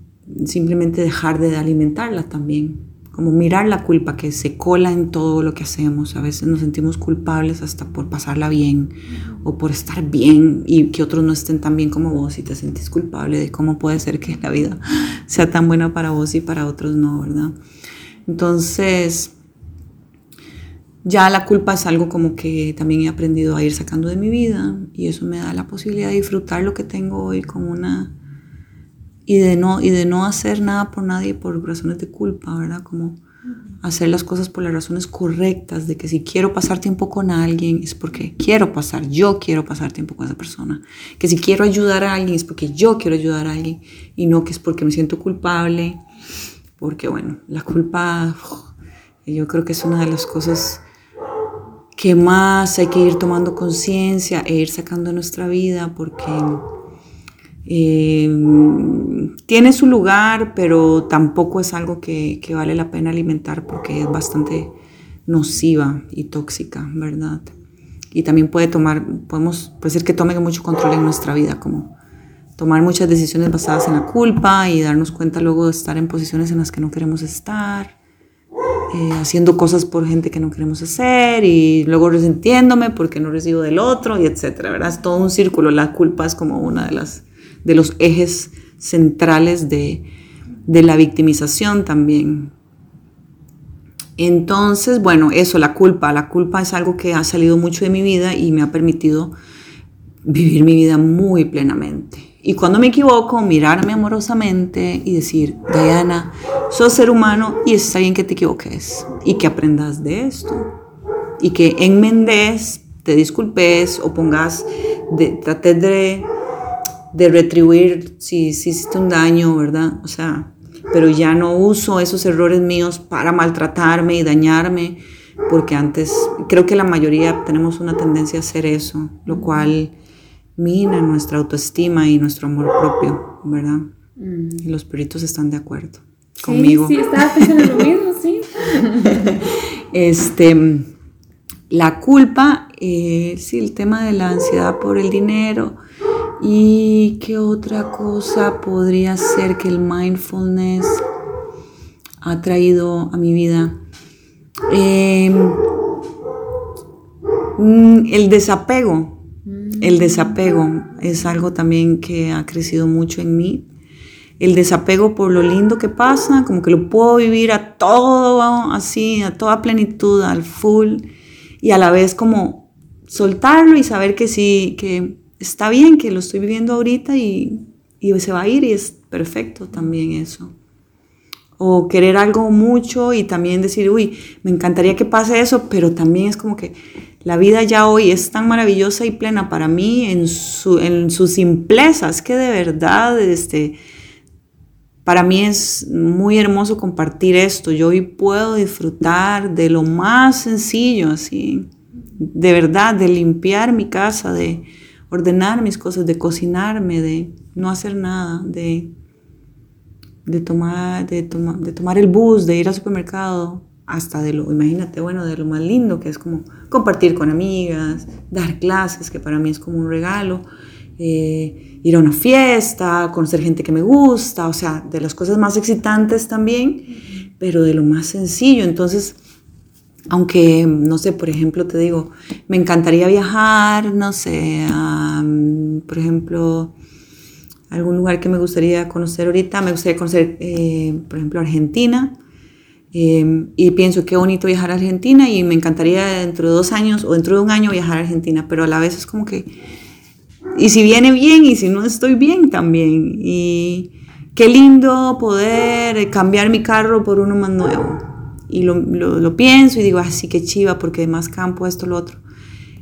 simplemente dejar de alimentarla también como mirar la culpa que se cola en todo lo que hacemos. A veces nos sentimos culpables hasta por pasarla bien o por estar bien y que otros no estén tan bien como vos y te sentís culpable de cómo puede ser que la vida sea tan buena para vos y para otros no, ¿verdad? Entonces, ya la culpa es algo como que también he aprendido a ir sacando de mi vida y eso me da la posibilidad de disfrutar lo que tengo hoy como una y de no y de no hacer nada por nadie por razones de culpa, ¿verdad? Como hacer las cosas por las razones correctas, de que si quiero pasar tiempo con alguien es porque quiero pasar, yo quiero pasar tiempo con esa persona, que si quiero ayudar a alguien es porque yo quiero ayudar a alguien y no que es porque me siento culpable, porque bueno, la culpa yo creo que es una de las cosas que más hay que ir tomando conciencia e ir sacando de nuestra vida porque Em, tiene su lugar, pero tampoco es algo que, vale la pena alimentar porque es bastante nociva y tóxica, ¿verdad? Y también puede tomar, podemos puede ser que tome mucho control en nuestra vida, como tomar muchas decisiones basadas en la culpa y darnos cuenta luego de estar en posiciones en las que no queremos estar, eh, haciendo cosas por gente que no queremos hacer y luego resintiéndome porque no recibo del otro y etcétera, ¿verdad? Es todo un círculo, la culpa es como una de de los ejes centrales de, la victimización también. Entonces, bueno, eso, la culpa. La culpa es algo que ha salido mucho de mi vida y me ha permitido vivir mi vida muy plenamente. Y cuando me equivoco, mirarme amorosamente y decir, Diana, sos ser humano y está bien que te equivoques y que aprendas de esto. Y que enmendes, te disculpes o pongas, de, de de retribuir si, si hiciste un daño, ¿verdad? O sea, pero ya no uso esos errores míos para maltratarme y dañarme, porque antes creo que la mayoría tenemos una tendencia a hacer eso, lo cual mina nuestra autoestima y nuestro amor propio, ¿verdad? Mm. Y los peritos están de acuerdo conmigo. Sí, estaba pensando lo mismo, sí. este, la culpa, eh, sí, el tema de la ansiedad por el dinero, ¿Y qué otra cosa podría ser que el mindfulness ha traído a mi vida? Em, mm, el desapego. El desapego es algo también que ha crecido mucho en mí. El desapego por lo lindo que pasa, como que lo puedo vivir a todo, así, a toda plenitud, al full, y a la vez como soltarlo y saber que sí, que está bien que lo estoy viviendo ahorita y, y se va a ir y es perfecto también eso. O querer algo mucho y también decir, uy, me encantaría que pase eso, pero también es como que la vida ya hoy es tan maravillosa y plena para mí en su, en simpleza. Que de verdad, este, para mí es muy hermoso compartir esto. Yo hoy puedo disfrutar de lo más sencillo, así, de verdad, de limpiar mi casa, de, ordenar mis cosas, de cocinarme, de no hacer nada, de, de, tomar, de, de tomar el bus, de ir al supermercado, hasta de lo, imagínate, bueno, de lo más lindo que es como compartir con amigas, dar clases, que para mí es como un regalo, eh, ir a una fiesta, conocer gente que me gusta, o sea, de las cosas más excitantes también, pero de lo más sencillo. Entonces, aunque, no sé, por ejemplo, te digo, me encantaría viajar, no sé, por ejemplo, algún lugar que me gustaría conocer ahorita, me gustaría conocer, eh, por ejemplo, Argentina. Eh, y pienso qué bonito viajar a Argentina y me encantaría dentro de dos años o dentro de un año viajar a Argentina, pero a la vez es como que, y si viene bien y si no estoy bien también. Y qué lindo poder cambiar mi carro por uno más nuevo y lo, lo, pienso y digo, así que chiva, porque más campo, esto, lo otro.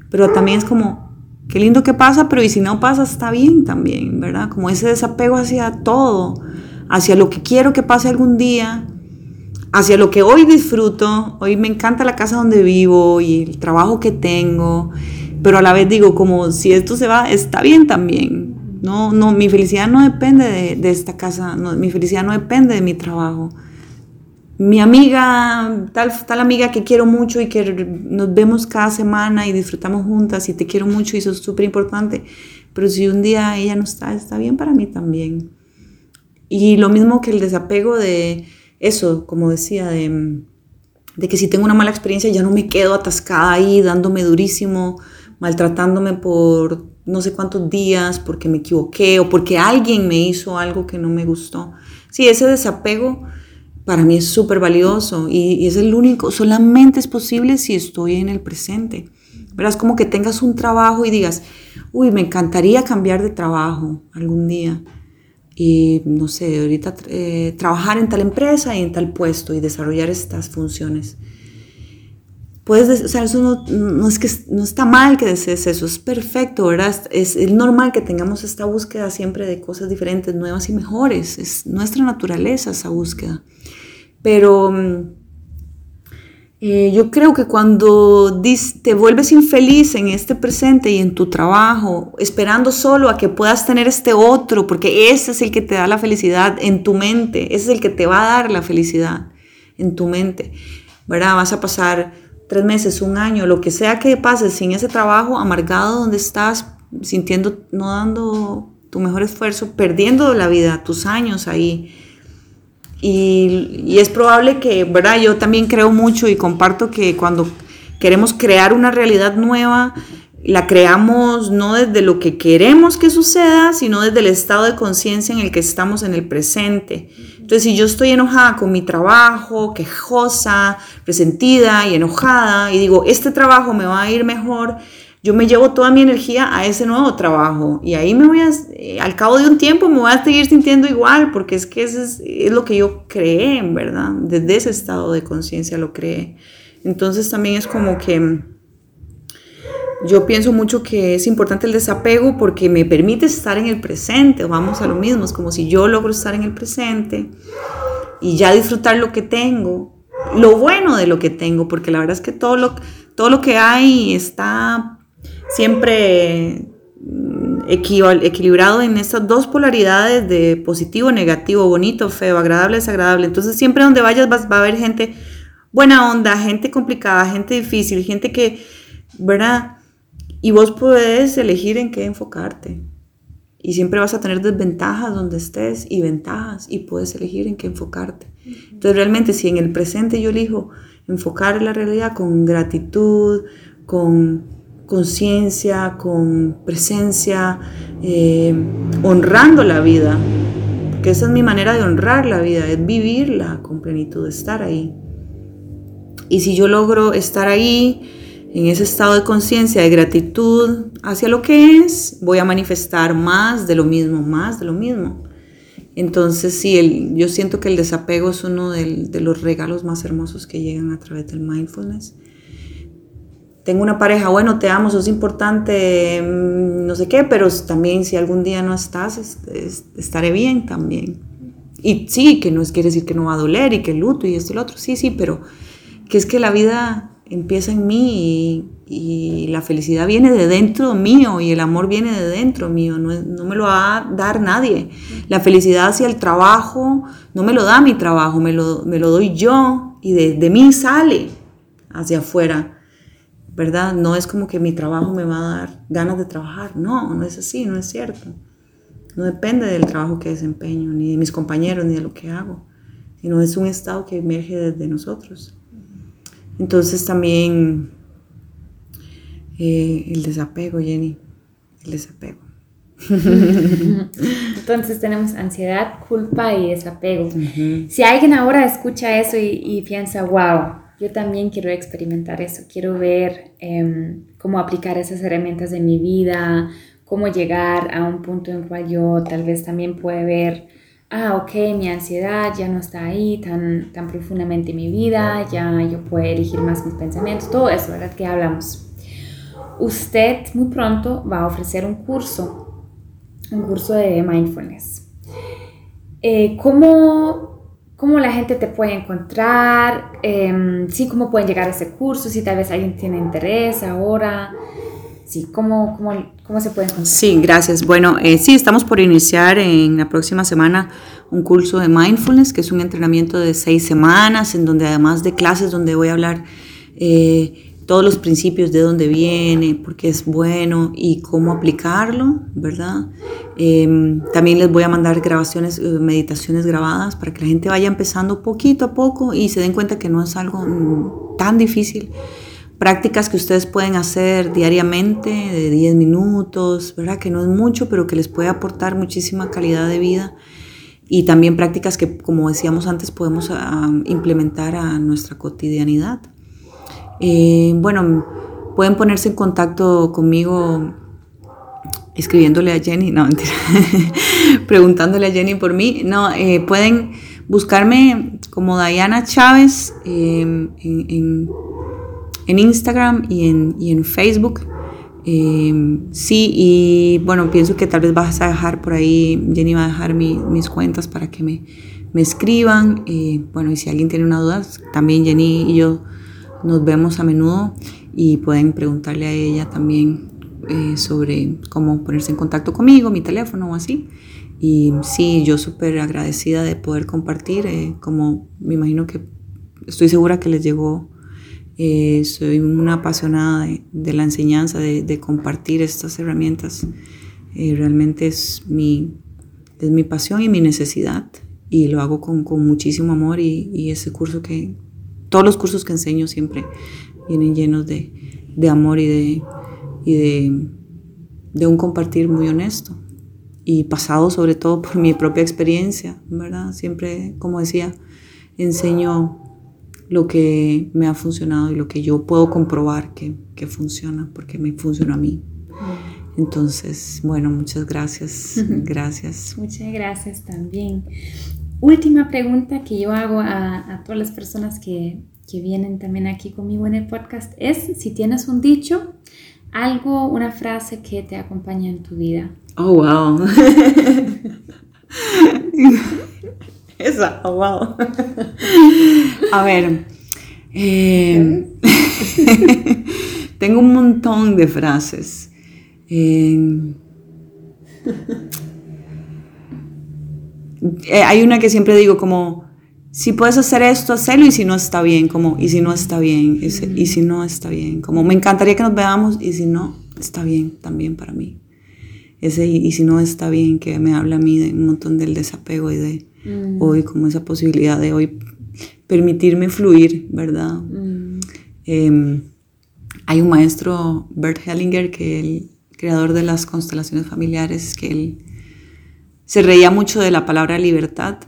Pero también es como, qué lindo que pasa, pero y si no pasa, está bien también, ¿verdad? Como ese desapego hacia todo, hacia lo que quiero que pase algún día, hacia lo que hoy disfruto. Hoy me encanta la casa donde vivo y el trabajo que tengo, pero a la vez digo, como si esto se va, está bien también. No, no, mi felicidad no depende de, esta casa, mi felicidad no depende de mi trabajo mi amiga, tal, tal amiga que quiero mucho y que nos vemos cada semana y disfrutamos juntas y te quiero mucho y eso es súper importante. Pero si un día ella no está, está bien para mí también. Y lo mismo que el desapego de eso, como decía, de, que si tengo una mala experiencia ya no me quedo atascada ahí dándome durísimo, maltratándome por no sé cuántos días porque me equivoqué o porque alguien me hizo algo que no me gustó. Sí, ese desapego para mí es súper valioso y, es el único, solamente es posible si estoy en el presente. Verás, como que tengas un trabajo y digas, uy, me encantaría cambiar de trabajo algún día. Y no sé, ahorita eh, trabajar en tal empresa y en tal puesto y desarrollar estas funciones. Puedes, o sea, eso no, es que no está mal que desees eso, es perfecto, ¿verdad? Es, es, normal que tengamos esta búsqueda siempre de cosas diferentes, nuevas y mejores. Es nuestra naturaleza esa búsqueda. Pero mm, eh, yo creo que cuando te vuelves infeliz en este presente y en tu trabajo, esperando solo a que puedas tener este otro, porque ese es el que te da la felicidad en tu mente, ese es el que te va a dar la felicidad en tu mente, ¿verdad? Vas a pasar tres meses, un año, lo que sea que pases sin ese trabajo, amargado donde estás, sintiendo, no dando tu mejor esfuerzo, perdiendo la vida, tus años ahí. Y, es probable que, ¿verdad? Yo también creo mucho y comparto que cuando queremos crear una realidad nueva, la creamos no desde lo que queremos que suceda, sino desde el estado de conciencia en el que estamos en el presente. Entonces, si yo estoy enojada con mi trabajo, quejosa, resentida y enojada, y digo, este trabajo me va a ir mejor, yo me llevo toda mi energía a ese nuevo trabajo. Y ahí me voy a, eh, al cabo de un tiempo me voy a seguir sintiendo igual, porque es que es, es lo que yo creé, verdad. Desde ese estado de conciencia lo creé. Entonces también es como que yo pienso mucho que es importante el desapego porque me permite estar en el presente, vamos a lo mismo, es como si yo logro estar en el presente y ya disfrutar lo que tengo, lo bueno de lo que tengo, porque la verdad es que todo lo, todo lo que hay está siempre mm, equilibrado en estas dos polaridades de positivo, negativo, bonito, feo, agradable, desagradable. Entonces siempre donde vayas vas, va a haber gente buena onda, gente complicada, gente difícil, gente que, ¿verdad? Y vos puedes elegir en qué enfocarte. Y siempre vas a tener desventajas donde estés y ventajas y puedes elegir en qué enfocarte. Entonces realmente si en el presente yo elijo enfocar la realidad con gratitud, con conciencia, con presencia, eh, honrando la vida, porque esa es mi manera de honrar la vida, es vivirla con plenitud, estar ahí. Y si yo logro estar ahí, en ese estado de conciencia, de gratitud hacia lo que es, voy a manifestar más de lo mismo, más de lo mismo. Entonces, sí, el, yo siento que el desapego es uno de los regalos más hermosos que llegan a través del mindfulness. Tengo una pareja, bueno, te amo, sos importante, mm, no sé qué, pero también si algún día no estás, estaré bien también. Y sí, que no es quiere decir que no va a doler y que luto y esto y lo otro, sí, sí, pero que es que la vida empieza en mí y, la felicidad viene de dentro mío y el amor viene de dentro mío, no, me lo va a dar nadie. La felicidad hacia el trabajo no me lo da mi trabajo, me lo, me lo doy yo y de, de, mí sale hacia afuera, ¿verdad? No es como que mi trabajo me va a dar ganas de trabajar, no, no es así, no es cierto. No depende del trabajo que desempeño, ni de mis compañeros, ni de lo que hago, sino es un estado que emerge desde nosotros. Entonces también eh, el desapego, Jenny, el desapego. Entonces tenemos ansiedad, culpa y desapego. Si alguien ahora escucha eso y, piensa, wow, yo también quiero experimentar eso, quiero ver em, cómo aplicar esas herramientas en mi vida, cómo llegar a un punto en cual yo tal vez también pueda ver ah, ok, mi ansiedad ya no está ahí tan, tan profundamente en mi vida, ya yo puedo elegir más mis pensamientos, todo eso, ¿verdad? Que hablamos. Usted muy pronto va a ofrecer un curso, un curso de mindfulness. Eh, ¿cómo, ¿cómo, la gente te puede encontrar? Eh, sí, ¿cómo pueden llegar a ese curso? Si tal vez alguien tiene interés ahora. Sí, ¿cómo, cómo, cómo se puede encontrar? Sí, gracias. Bueno, eh, sí, estamos por iniciar en la próxima semana un curso de mindfulness, que es un entrenamiento de seis semanas, en donde además de clases donde voy a hablar eh, todos los principios de dónde viene, por qué es bueno y cómo aplicarlo, ¿verdad? Em, también les voy a mandar grabaciones, eh, meditaciones grabadas para que la gente vaya empezando poquito a poco y se den cuenta que no es algo mm, tan difícil. Prácticas que ustedes pueden hacer diariamente de 10 minutos, ¿verdad? Que no es mucho, pero que les puede aportar muchísima calidad de vida. Y también prácticas que, como decíamos antes, podemos ah, implementar a nuestra cotidianidad. Eh, bueno, pueden ponerse en contacto conmigo escribiéndole a Jenny, no, mentira, preguntándole a Jenny por mí. No, eh, pueden buscarme como Diana Chávez em, en, Instagram y en, en Facebook. Em, sí, y bueno, pienso que tal vez vas a dejar por ahí, Jenny va a dejar mis cuentas para que me, me escriban. Eh, bueno, y si alguien tiene una duda, también Jenny y yo nos vemos a menudo y pueden preguntarle a ella también eh, sobre cómo ponerse en contacto conmigo, mi teléfono o así. Y sí, yo súper agradecida de poder compartir, eh, como me imagino que estoy segura que les llegó. Eh, soy una apasionada de, la enseñanza, de, compartir estas herramientas. realmente es mi, es mi pasión y mi necesidad y lo hago con, con muchísimo amor y, y, ese curso que, todos los cursos que enseño siempre vienen llenos de, de amor y de, y de, de, un compartir muy honesto y pasado sobre todo por mi propia experiencia, ¿verdad? Siempre, como decía, enseño lo que me ha funcionado y lo que yo puedo comprobar que, que funciona, porque me funciona a mí. Entonces, bueno, muchas gracias. Gracias. Muchas gracias también. Última pregunta que yo hago a, todas las personas que, que vienen también aquí conmigo en el podcast es si tienes un dicho algo, una frase que te acompaña en tu vida. Oh, wow. Esa, oh, wow. A ver, em, tengo un montón de frases. Em, eh, hay una que siempre digo como, si puedes hacer esto, hazlo y si no está bien, como, y si no está bien, y si no está bien, como me encantaría que nos veamos y si no, está bien también para mí. Ese y, si no está bien, que me habla a mí de un montón del desapego y de mm. hoy, como esa posibilidad de hoy permitirme fluir, ¿verdad? Mm. Em, hay un maestro, Bert Hellinger, que el creador de las constelaciones familiares, que él se reía mucho de la palabra libertad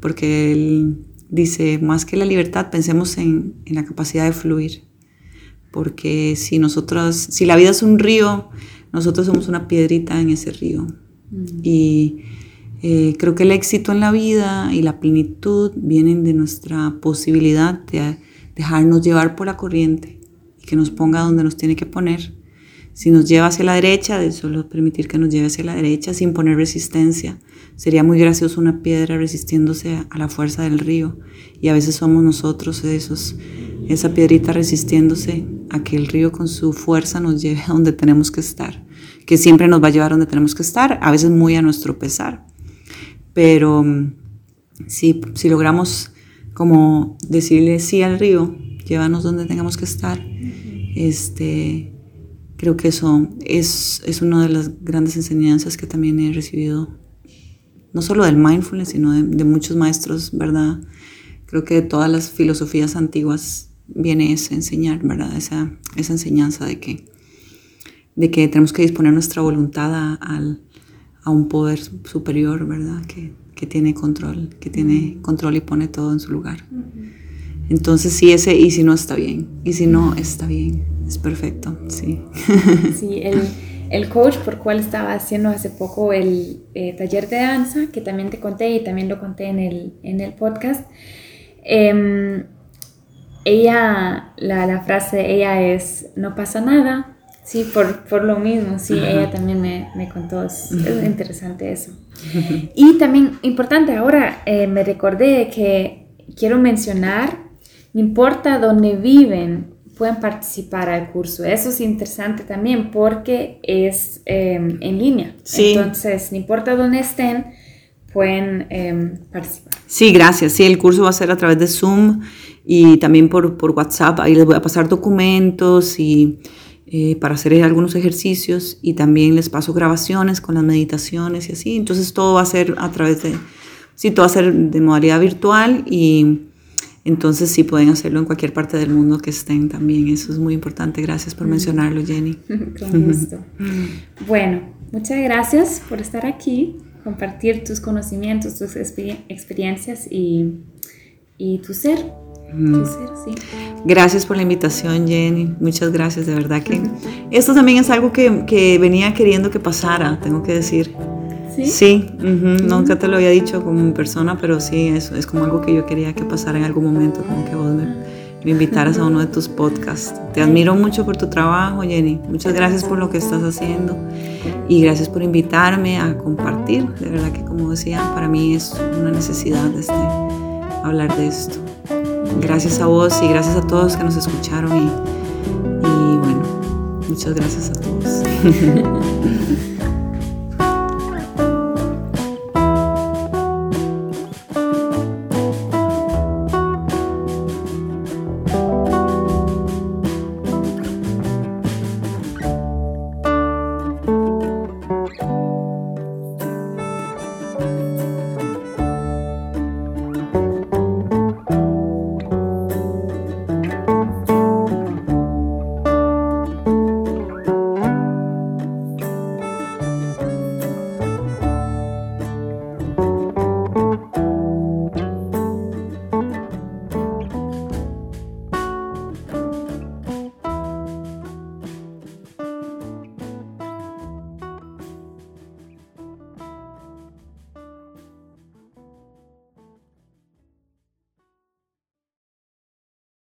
porque él dice, más que la libertad, pensemos en, la capacidad de fluir, porque si nosotros, si la vida es un río, nosotros somos una piedrita en ese río. Mm. Y eh, creo que el éxito en la vida y la plenitud vienen de nuestra posibilidad de dejarnos llevar por la corriente y que nos ponga donde nos tiene que poner. Si nos lleva hacia la derecha, de solo permitir que nos lleve hacia la derecha sin poner resistencia Sería muy gracioso una piedra resistiéndose a la fuerza del río y a veces somos nosotros esos, esa piedrita resistiéndose a que el río con su fuerza nos lleve a donde tenemos que estar, que siempre nos va a llevar a donde tenemos que estar, a veces muy a nuestro pesar. Pero mm, si, si logramos como decirle sí al río, llévanos donde tengamos que estar, este, creo que eso es, es una de las grandes enseñanzas que también he recibido no solo del mindfulness, sino de, muchos maestros, ¿verdad? Creo que de todas las filosofías antiguas viene ese enseñar, ¿verdad? Esa, esa enseñanza de que, de que tenemos que disponer nuestra voluntad a, a un poder superior, ¿verdad? Que, que, tiene control, que tiene control y pone todo en su lugar. Entonces, sí, ese y si no está bien, y si no está bien, es perfecto, sí. Sí, el el coach por cual estaba haciendo hace poco el eh, taller de danza, que también te conté y también lo conté en el, en el podcast. Em, ella, la, la, frase ella es, no pasa nada, sí, por, por lo mismo, sí, ella también me, me contó, es, interesante eso. Y también importante, ahora eh, me recordé que quiero mencionar, no importa dónde viven, pueden participar al curso. Eso es interesante también porque es em, en línea. Entonces, no importa dónde estén, pueden em, participar. Sí, gracias. Sí, el curso va a ser a través de Zoom y también por, por WhatsApp. Ahí les voy a pasar documentos y eh, para hacer algunos ejercicios y también les paso grabaciones con las meditaciones y así. Entonces todo va a ser a través de, sí, todo va a ser de modalidad virtual y entonces sí pueden hacerlo en cualquier parte del mundo que estén también. Eso es muy importante. Gracias por mencionarlo, Jenny. Con gusto. bueno, muchas gracias por estar aquí, compartir tus conocimientos, tus experiencias y, y tu ser. Gracias por la invitación, Jenny. Muchas gracias, de verdad que esto también es algo que, que venía queriendo que pasara, tengo que decir. Sí, sí nunca te lo había dicho como persona, pero sí, es, es como algo que yo quería que pasara en algún momento, como que vos me, me invitaras a uno de tus podcasts. Te admiro mucho por tu trabajo, Jenny. Muchas gracias por lo que estás haciendo y gracias por invitarme a compartir. De verdad que, como decía, para mí es una necesidad este, hablar de esto. Gracias a vos y gracias a todos que nos escucharon y, y bueno, muchas gracias a todos.